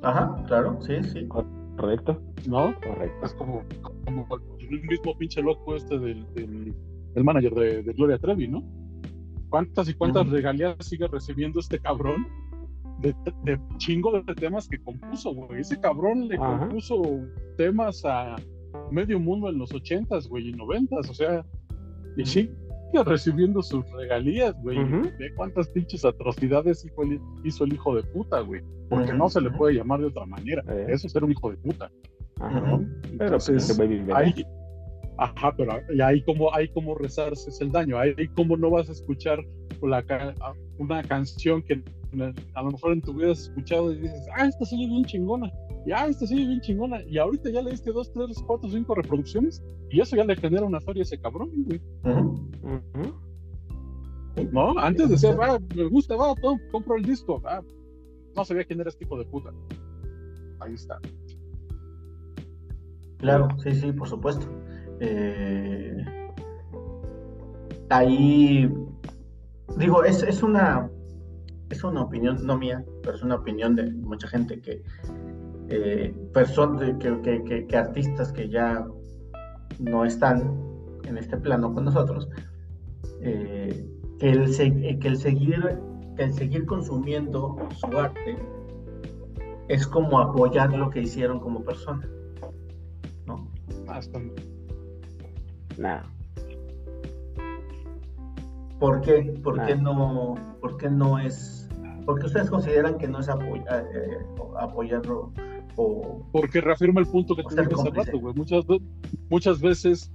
Ajá, claro, sí, sí. ¿Correcto? ¿no? Correcto. Es como, como el mismo pinche loco este del, del, del manager de, de Gloria Trevi, ¿no? ¿Cuántas y cuántas regalías sigue recibiendo este cabrón de, de chingo de temas que compuso, güey? Ese cabrón le Ajá. compuso temas a medio mundo en los ochentas, güey, y noventas, o sea, y sigue recibiendo sus regalías, güey. Ve cuántas pinches atrocidades hizo el, hizo el hijo de puta, güey. Porque no se le puede llamar de otra manera. Eh. Eso es ser un hijo de puta. Ajá. Ujú. Pero pues, Entonces, baby ahí, ajá, pero y ahí como, ahí como rezarse el daño, ahí como no vas a escuchar la una canción que a lo mejor en tu vida has escuchado y dices, ah, esta sigue bien chingona, y ah, esta sigue bien chingona, y ahorita ya le diste dos, tres, cuatro, cinco reproducciones, y eso ya le genera una feria a ese cabrón, güey. ¿no? Antes decías, ah, me gusta, va, tom- compro el disco, ah, no sabía quién era este tipo de puta. Ahí está. Claro, sí, sí, por supuesto. Eh, ahí, digo, es, es una, es una opinión, no mía, pero es una opinión de mucha gente que, eh, person- de- que, que- que- que artistas que ya no están en este plano con nosotros, eh, que, el eh, que el seguir, que el seguir consumiendo su arte es como apoyar lo que hicieron como persona, ¿no? Hasta, Nah. ¿Por qué? ¿Por qué no, por qué no es? Porque ustedes consideran que no es apoyar, apoyarlo o porque reafirma el punto que dije hace rato, güey. Muchas, muchas veces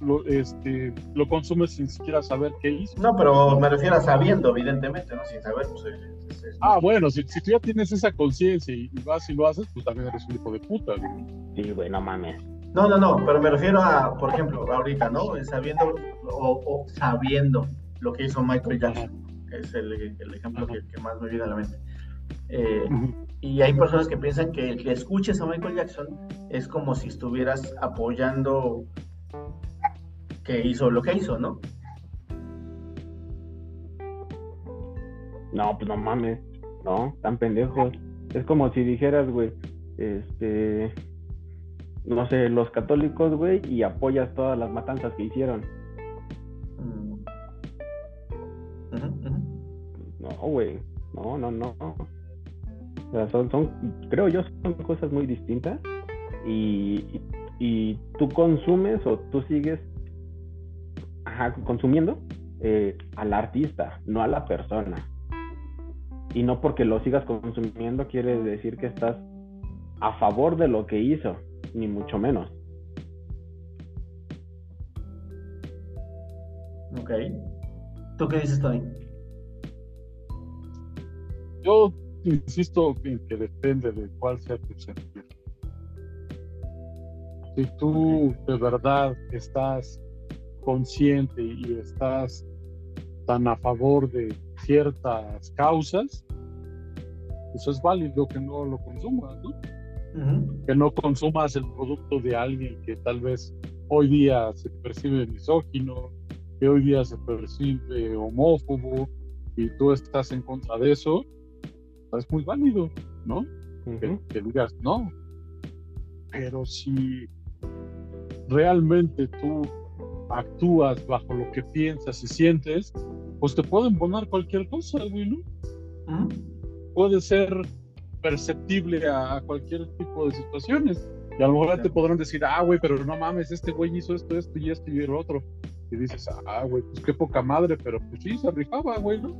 lo, este, lo consumes sin siquiera saber qué hizo. no, pero me refiero a sabiendo, evidentemente, ¿no? Sin saber, pues es- es- es- Ah, bueno, si, si tú ya tienes esa conciencia y, vas y lo haces, pues también eres un hijo de puta, güey. Sí, güey, no mames. No, no, no, pero me refiero a, por ejemplo, ahorita, ¿no? Sabiendo o, o sabiendo lo que hizo Michael Jackson, es el, el ejemplo que, que más me viene a la mente. Eh, Y hay personas que piensan que el que escuches a Michael Jackson es como si estuvieras apoyando que hizo lo que hizo, ¿no? No, pues no mames. No, tan pendejos. Es como si dijeras, güey, este, no sé, los católicos, güey, y apoyas todas las matanzas que hicieron. Güey, no, no, no. Son, son, creo yo, son cosas muy distintas y, y, tú consumes o tú sigues consumiendo eh, al artista, no a la persona. Y no porque lo sigas consumiendo quiere decir que estás a favor de lo que hizo, ni mucho menos. Ok. ¿Tú qué dices, Tony? Yo insisto en que depende de cuál sea tu sentir. Si tú de verdad estás consciente y estás tan a favor de ciertas causas, pues es válido que no lo consumas, ¿no? Que no consumas el producto de alguien que tal vez hoy día se percibe misógino, que hoy día se percibe homófobo y tú estás en contra de eso, es muy válido, ¿no? que, digas no. Pero si realmente tú actúas bajo lo que piensas y sientes, pues te pueden poner cualquier cosa, güey, ¿no? Ujú. Puede ser perceptible a, a cualquier tipo de situaciones. Y a lo mejor te podrán decir, ah, güey, pero no mames, este güey hizo esto, esto y esto y el otro. Y dices, ah, güey, pues qué poca madre, pero pues sí, se rifaba, güey, ¿no?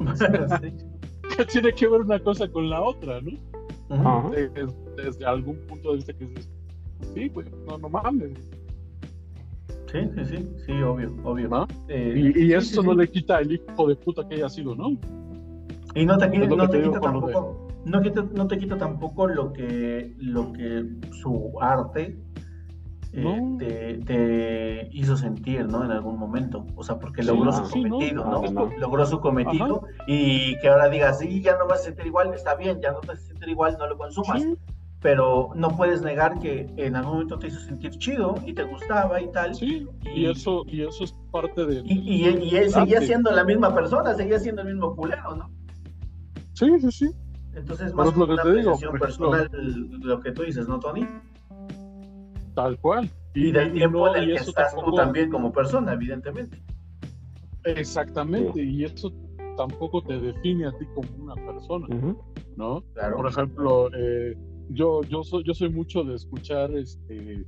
Sí. ¿Qué tiene que ver una cosa con la otra, no? Ajá. desde, desde algún punto de vista que dices, sí, güey, no, no mames, Sí, sí, sí, sí, obvio, obvio. ¿no? Eh, Y, y sí, eso sí, no sí. le quita el hijo de puta que haya sido, ¿no? Y no te, no quita de- tampoco, no, quita- no te quita tampoco lo que, lo que su arte No. te, te hizo sentir, ¿no? En algún momento. O sea, porque logró su sí, cometido, no, ¿no? no. Logró su cometido y que ahora digas, sí, ya no vas a sentir igual, está bien, ya no te vas a sentir igual, no lo consumas. Sí, Pero no puedes negar que en algún momento te hizo sentir chido y te gustaba y tal. sí, y eso, y eso es parte de... Y, y, y él seguía Arte. siendo la misma persona, seguía siendo el mismo culero, ¿no? Sí, sí, sí. Entonces, Pero más es lo que una te digo, personal, lo que tú dices, ¿no, Tony? Tal cual. Y, del tiempo no, en el y que eso estás tú también como persona, evidentemente. Exactamente, y eso tampoco te define a ti como una persona. ¿no? Claro. Por ejemplo, eh, yo, yo, soy, yo soy mucho de escuchar este,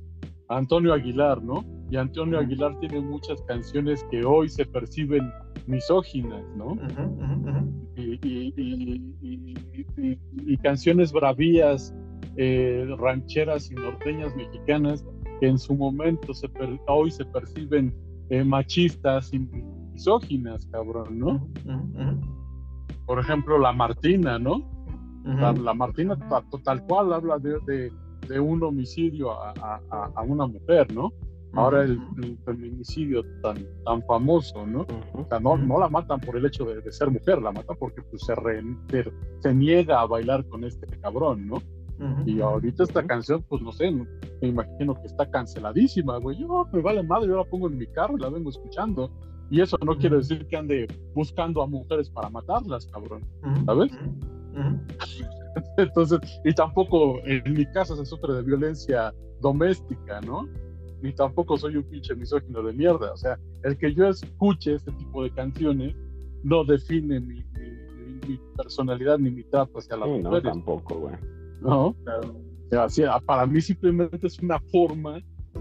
a Antonio Aguilar, ¿no? Y Antonio. Aguilar tiene muchas canciones que hoy se perciben misóginas, ¿no? Y, y- y- y- y- y canciones bravías, eh, rancheras y norteñas mexicanas que en su momento se per- hoy se perciben eh, machistas y misóginas, cabrón, ¿no? Por ejemplo, la Martina, ¿no? La, la Martina ta- tal cual habla de, de- de un homicidio a, a- a- a una mujer, ¿no? Ahora el, feminicidio tan, tan famoso, ¿no? O sea, no, no la matan por el hecho de, de ser mujer, la matan porque pues, se, re- se, se niega a bailar con este cabrón, ¿no? Y ahorita esta canción, pues no sé, no- me imagino que está canceladísima, güey. Yo me vale madre, yo la pongo en mi carro y la vengo escuchando. Y eso no quiere Ujú. decir que ande buscando a mujeres para matarlas, cabrón. ¿sabes? Entonces, y tampoco en mi casa se sufre de violencia doméstica, ¿no? Ni tampoco soy un pinche misógino de mierda. O sea, el que yo escuche este tipo de canciones no define mi, mi- mi personalidad ni mi trato hacia las Sí, no, mujeres, tampoco, güey. ¿No? Claro. O sea, sí, para mí simplemente es una forma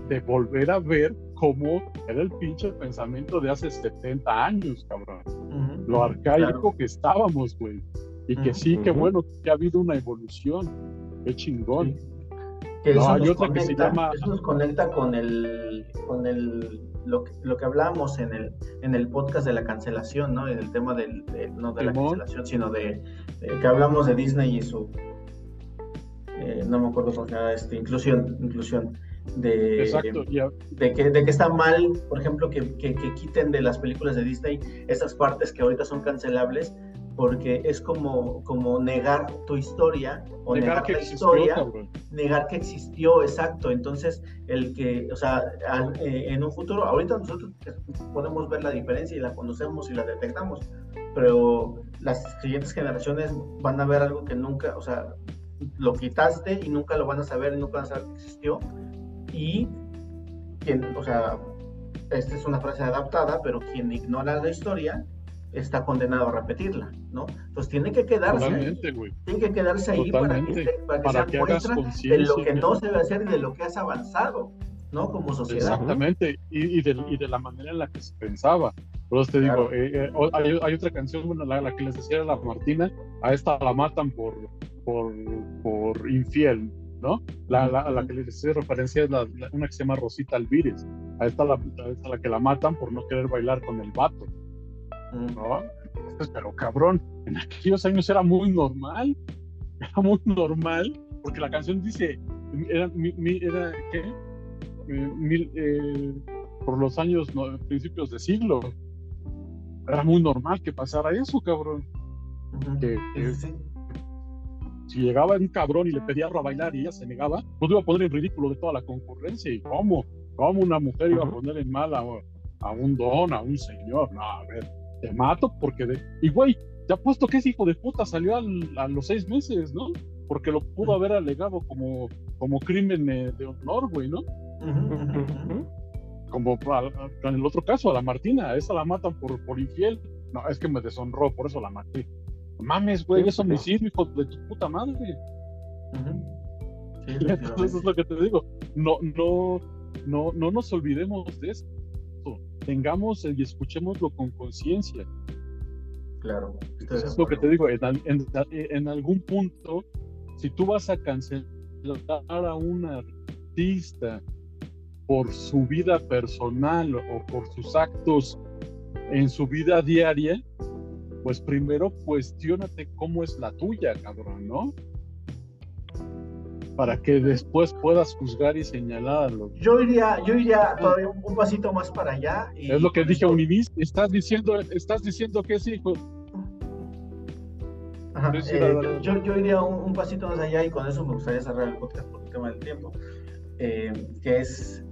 de volver a ver cómo era el pinche pensamiento de hace 70 años, cabrón. Lo arcaico claro. que estábamos, güey. Y que sí, que bueno, que ha habido una evolución. Qué chingón. Sí. Que No, eso hay que se conecta- llama- Eso nos conecta con el, con el, lo que, lo que hablábamos en el, en el podcast de la cancelación, ¿no? En el tema del, de- no de la cancelación, sino de, de que hablamos de Disney y su, eh, no me acuerdo se llama, este, inclusión, inclusión, de, Exacto. De que, de que está mal, por ejemplo, que, que, que quiten de las películas de Disney esas partes que ahorita son cancelables, porque es como, como negar tu historia o Negar negar, que la existió, historia, cabrón. negar que existió, exacto. Entonces, el que, o sea, al- eh, en un futuro, ahorita nosotros podemos ver la diferencia y la conocemos y la detectamos, pero las siguientes generaciones van a ver algo que nunca, o sea, lo quitaste y nunca lo van a saber, nunca van a saber que existió. Y quien, o sea, esta es una frase adaptada, pero quien ignora la historia está condenado a repetirla, ¿no? Entonces tiene que quedarse ahí, tiene que quedarse ahí para que, para que Para que hagas de lo que no se debe hacer y de lo que has avanzado, ¿no? Como sociedad. Exactamente, y, y, de, y de la manera en la que se pensaba. Por eso te Claro. digo, eh, eh, hay, hay otra canción, bueno, la, la que les decía la Martina, a esta la matan por, por, por infiel, ¿no? La, la, la que les decía referencia es la, una que se llama Rosita Alvírez. A esta, la, a esta la que la matan por no querer bailar con el vato. ¿no? Entonces, pero cabrón, en aquellos años era muy normal, era muy normal, porque la canción dice, era, mi- mi- era ¿qué? Mil, eh, por los años, no, principios de siglo. Era muy normal que pasara eso, cabrón. Que, que sí, si llegaba un cabrón y le pedía a bailar y ella se negaba, pues iba a poner en ridículo de toda la concurrencia. ¿Y cómo? ¿Cómo una mujer iba a poner en mal a, a un don, a un señor? No, a ver, te mato porque... De... Y güey, te apuesto que ese hijo de puta salió al- a los seis meses, ¿no? Porque lo pudo haber alegado como, como crimen eh, de honor, güey, ¿no? Como en el otro caso, a la Martina, esa la matan por, por infiel. No, es que me deshonró, por eso la maté. Mames, güey, es homicidio, hijo de tu puta madre. Sí, Entonces es lo que te digo. No, no, no, no nos olvidemos de esto. Tengamos y escuchémoslo con conciencia. Claro. estoy de Es lo que te digo, en, al- en- en algún punto, si tú vas a cancelar a un artista por su vida personal o por sus actos en su vida diaria, pues primero cuestiónate cómo es la tuya, cabrón, ¿no? Para que después puedas juzgar y señalar a los... Yo iría, yo iría todavía un, un pasito más para allá. Y Es lo que dije a Univis, estás diciendo, estás diciendo que sí, hijo. Ajá, eh, yo, yo iría un, un pasito más allá y con eso me gustaría cerrar el podcast por el tema del tiempo, eh, que es,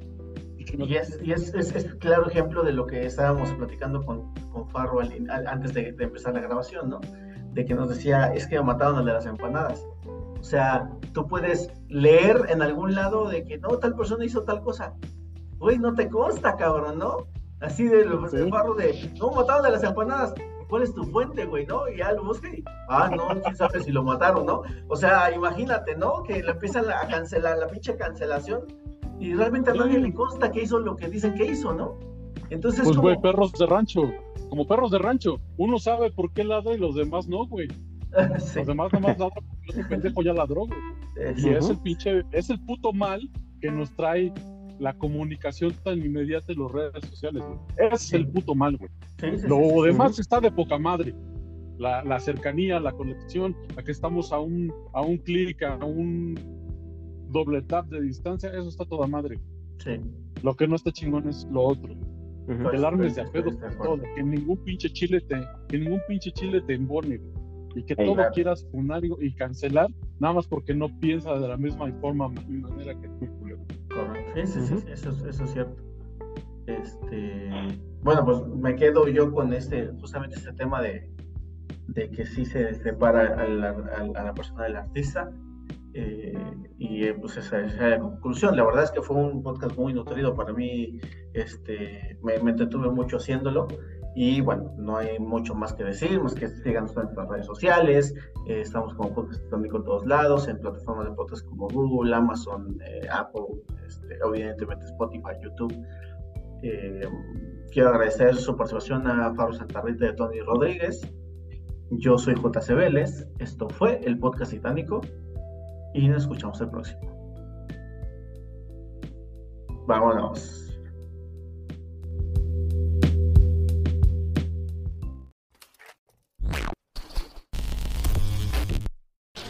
y es, y es, es, es claro ejemplo de lo que estábamos platicando con, con Farro al al- antes de, de empezar la grabación, ¿no? De que nos decía, es que mataron al de las empanadas. O sea, tú puedes leer en algún lado de que no, tal persona hizo tal cosa. Güey, no te consta, cabrón, ¿no? Así de los Sí. Farro de, no, mataron de las empanadas. ¿Cuál es tu fuente, güey, no? Y ya lo busca y, ah, no, quién sabe si lo mataron, ¿no? O sea, imagínate, ¿no? Que le empiezan a cancelar, la pinche cancelación, y realmente a nadie Sí. le consta que hizo lo que dicen que hizo, ¿no? Entonces, Pues, como, güey, perros de rancho. Como perros de rancho. Uno sabe por qué ladra y los demás no, güey. Sí, Los demás nomás ladran porque el otro pendejo ya ladró, güey. Y es el pinche, es el puto mal que nos trae la comunicación tan inmediata en las redes sociales, güey. Ese es el puto mal, güey. Lo demás está de poca madre. La, la cercanía, la conexión, a que estamos a un, a un clic, a un doble tap de distancia, eso está toda madre. Sí. Lo que no está chingón es lo otro. Pues, el armes de a estoy- pedo estoy de por acuerdo. todo, que ningún pinche chile te, que ningún pinche chile te embone, y que Sí, todo claro. quieras funar y, cancelar, nada más porque no piensa de la misma forma y manera que tú, Julio. Correcto. Sí, sí, sí, Ujú. sí, eso, es- eso es cierto. Este, bueno, pues me quedo yo con este, justamente este tema de, de que sí se separa a la, a- a la persona del artista. Eh, y eh, pues esa, esa es la conclusión. La verdad es que fue un podcast muy nutrido para mí. Este, me, me entretuve mucho haciéndolo. Y bueno, no hay mucho más que decir, más que en nuestras redes sociales. eh, estamos como podcast Titánico en todos lados, en plataformas de podcast como Google, Amazon, eh, Apple, este, evidentemente Spotify, YouTube. Eh, quiero agradecer su participación a Faro Santarrita y a Tony Rodríguez. Yo soy JC Vélez. Esto fue el podcast Titánico y nos escuchamos el próximo. Vámonos.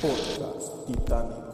Podcast Titánico.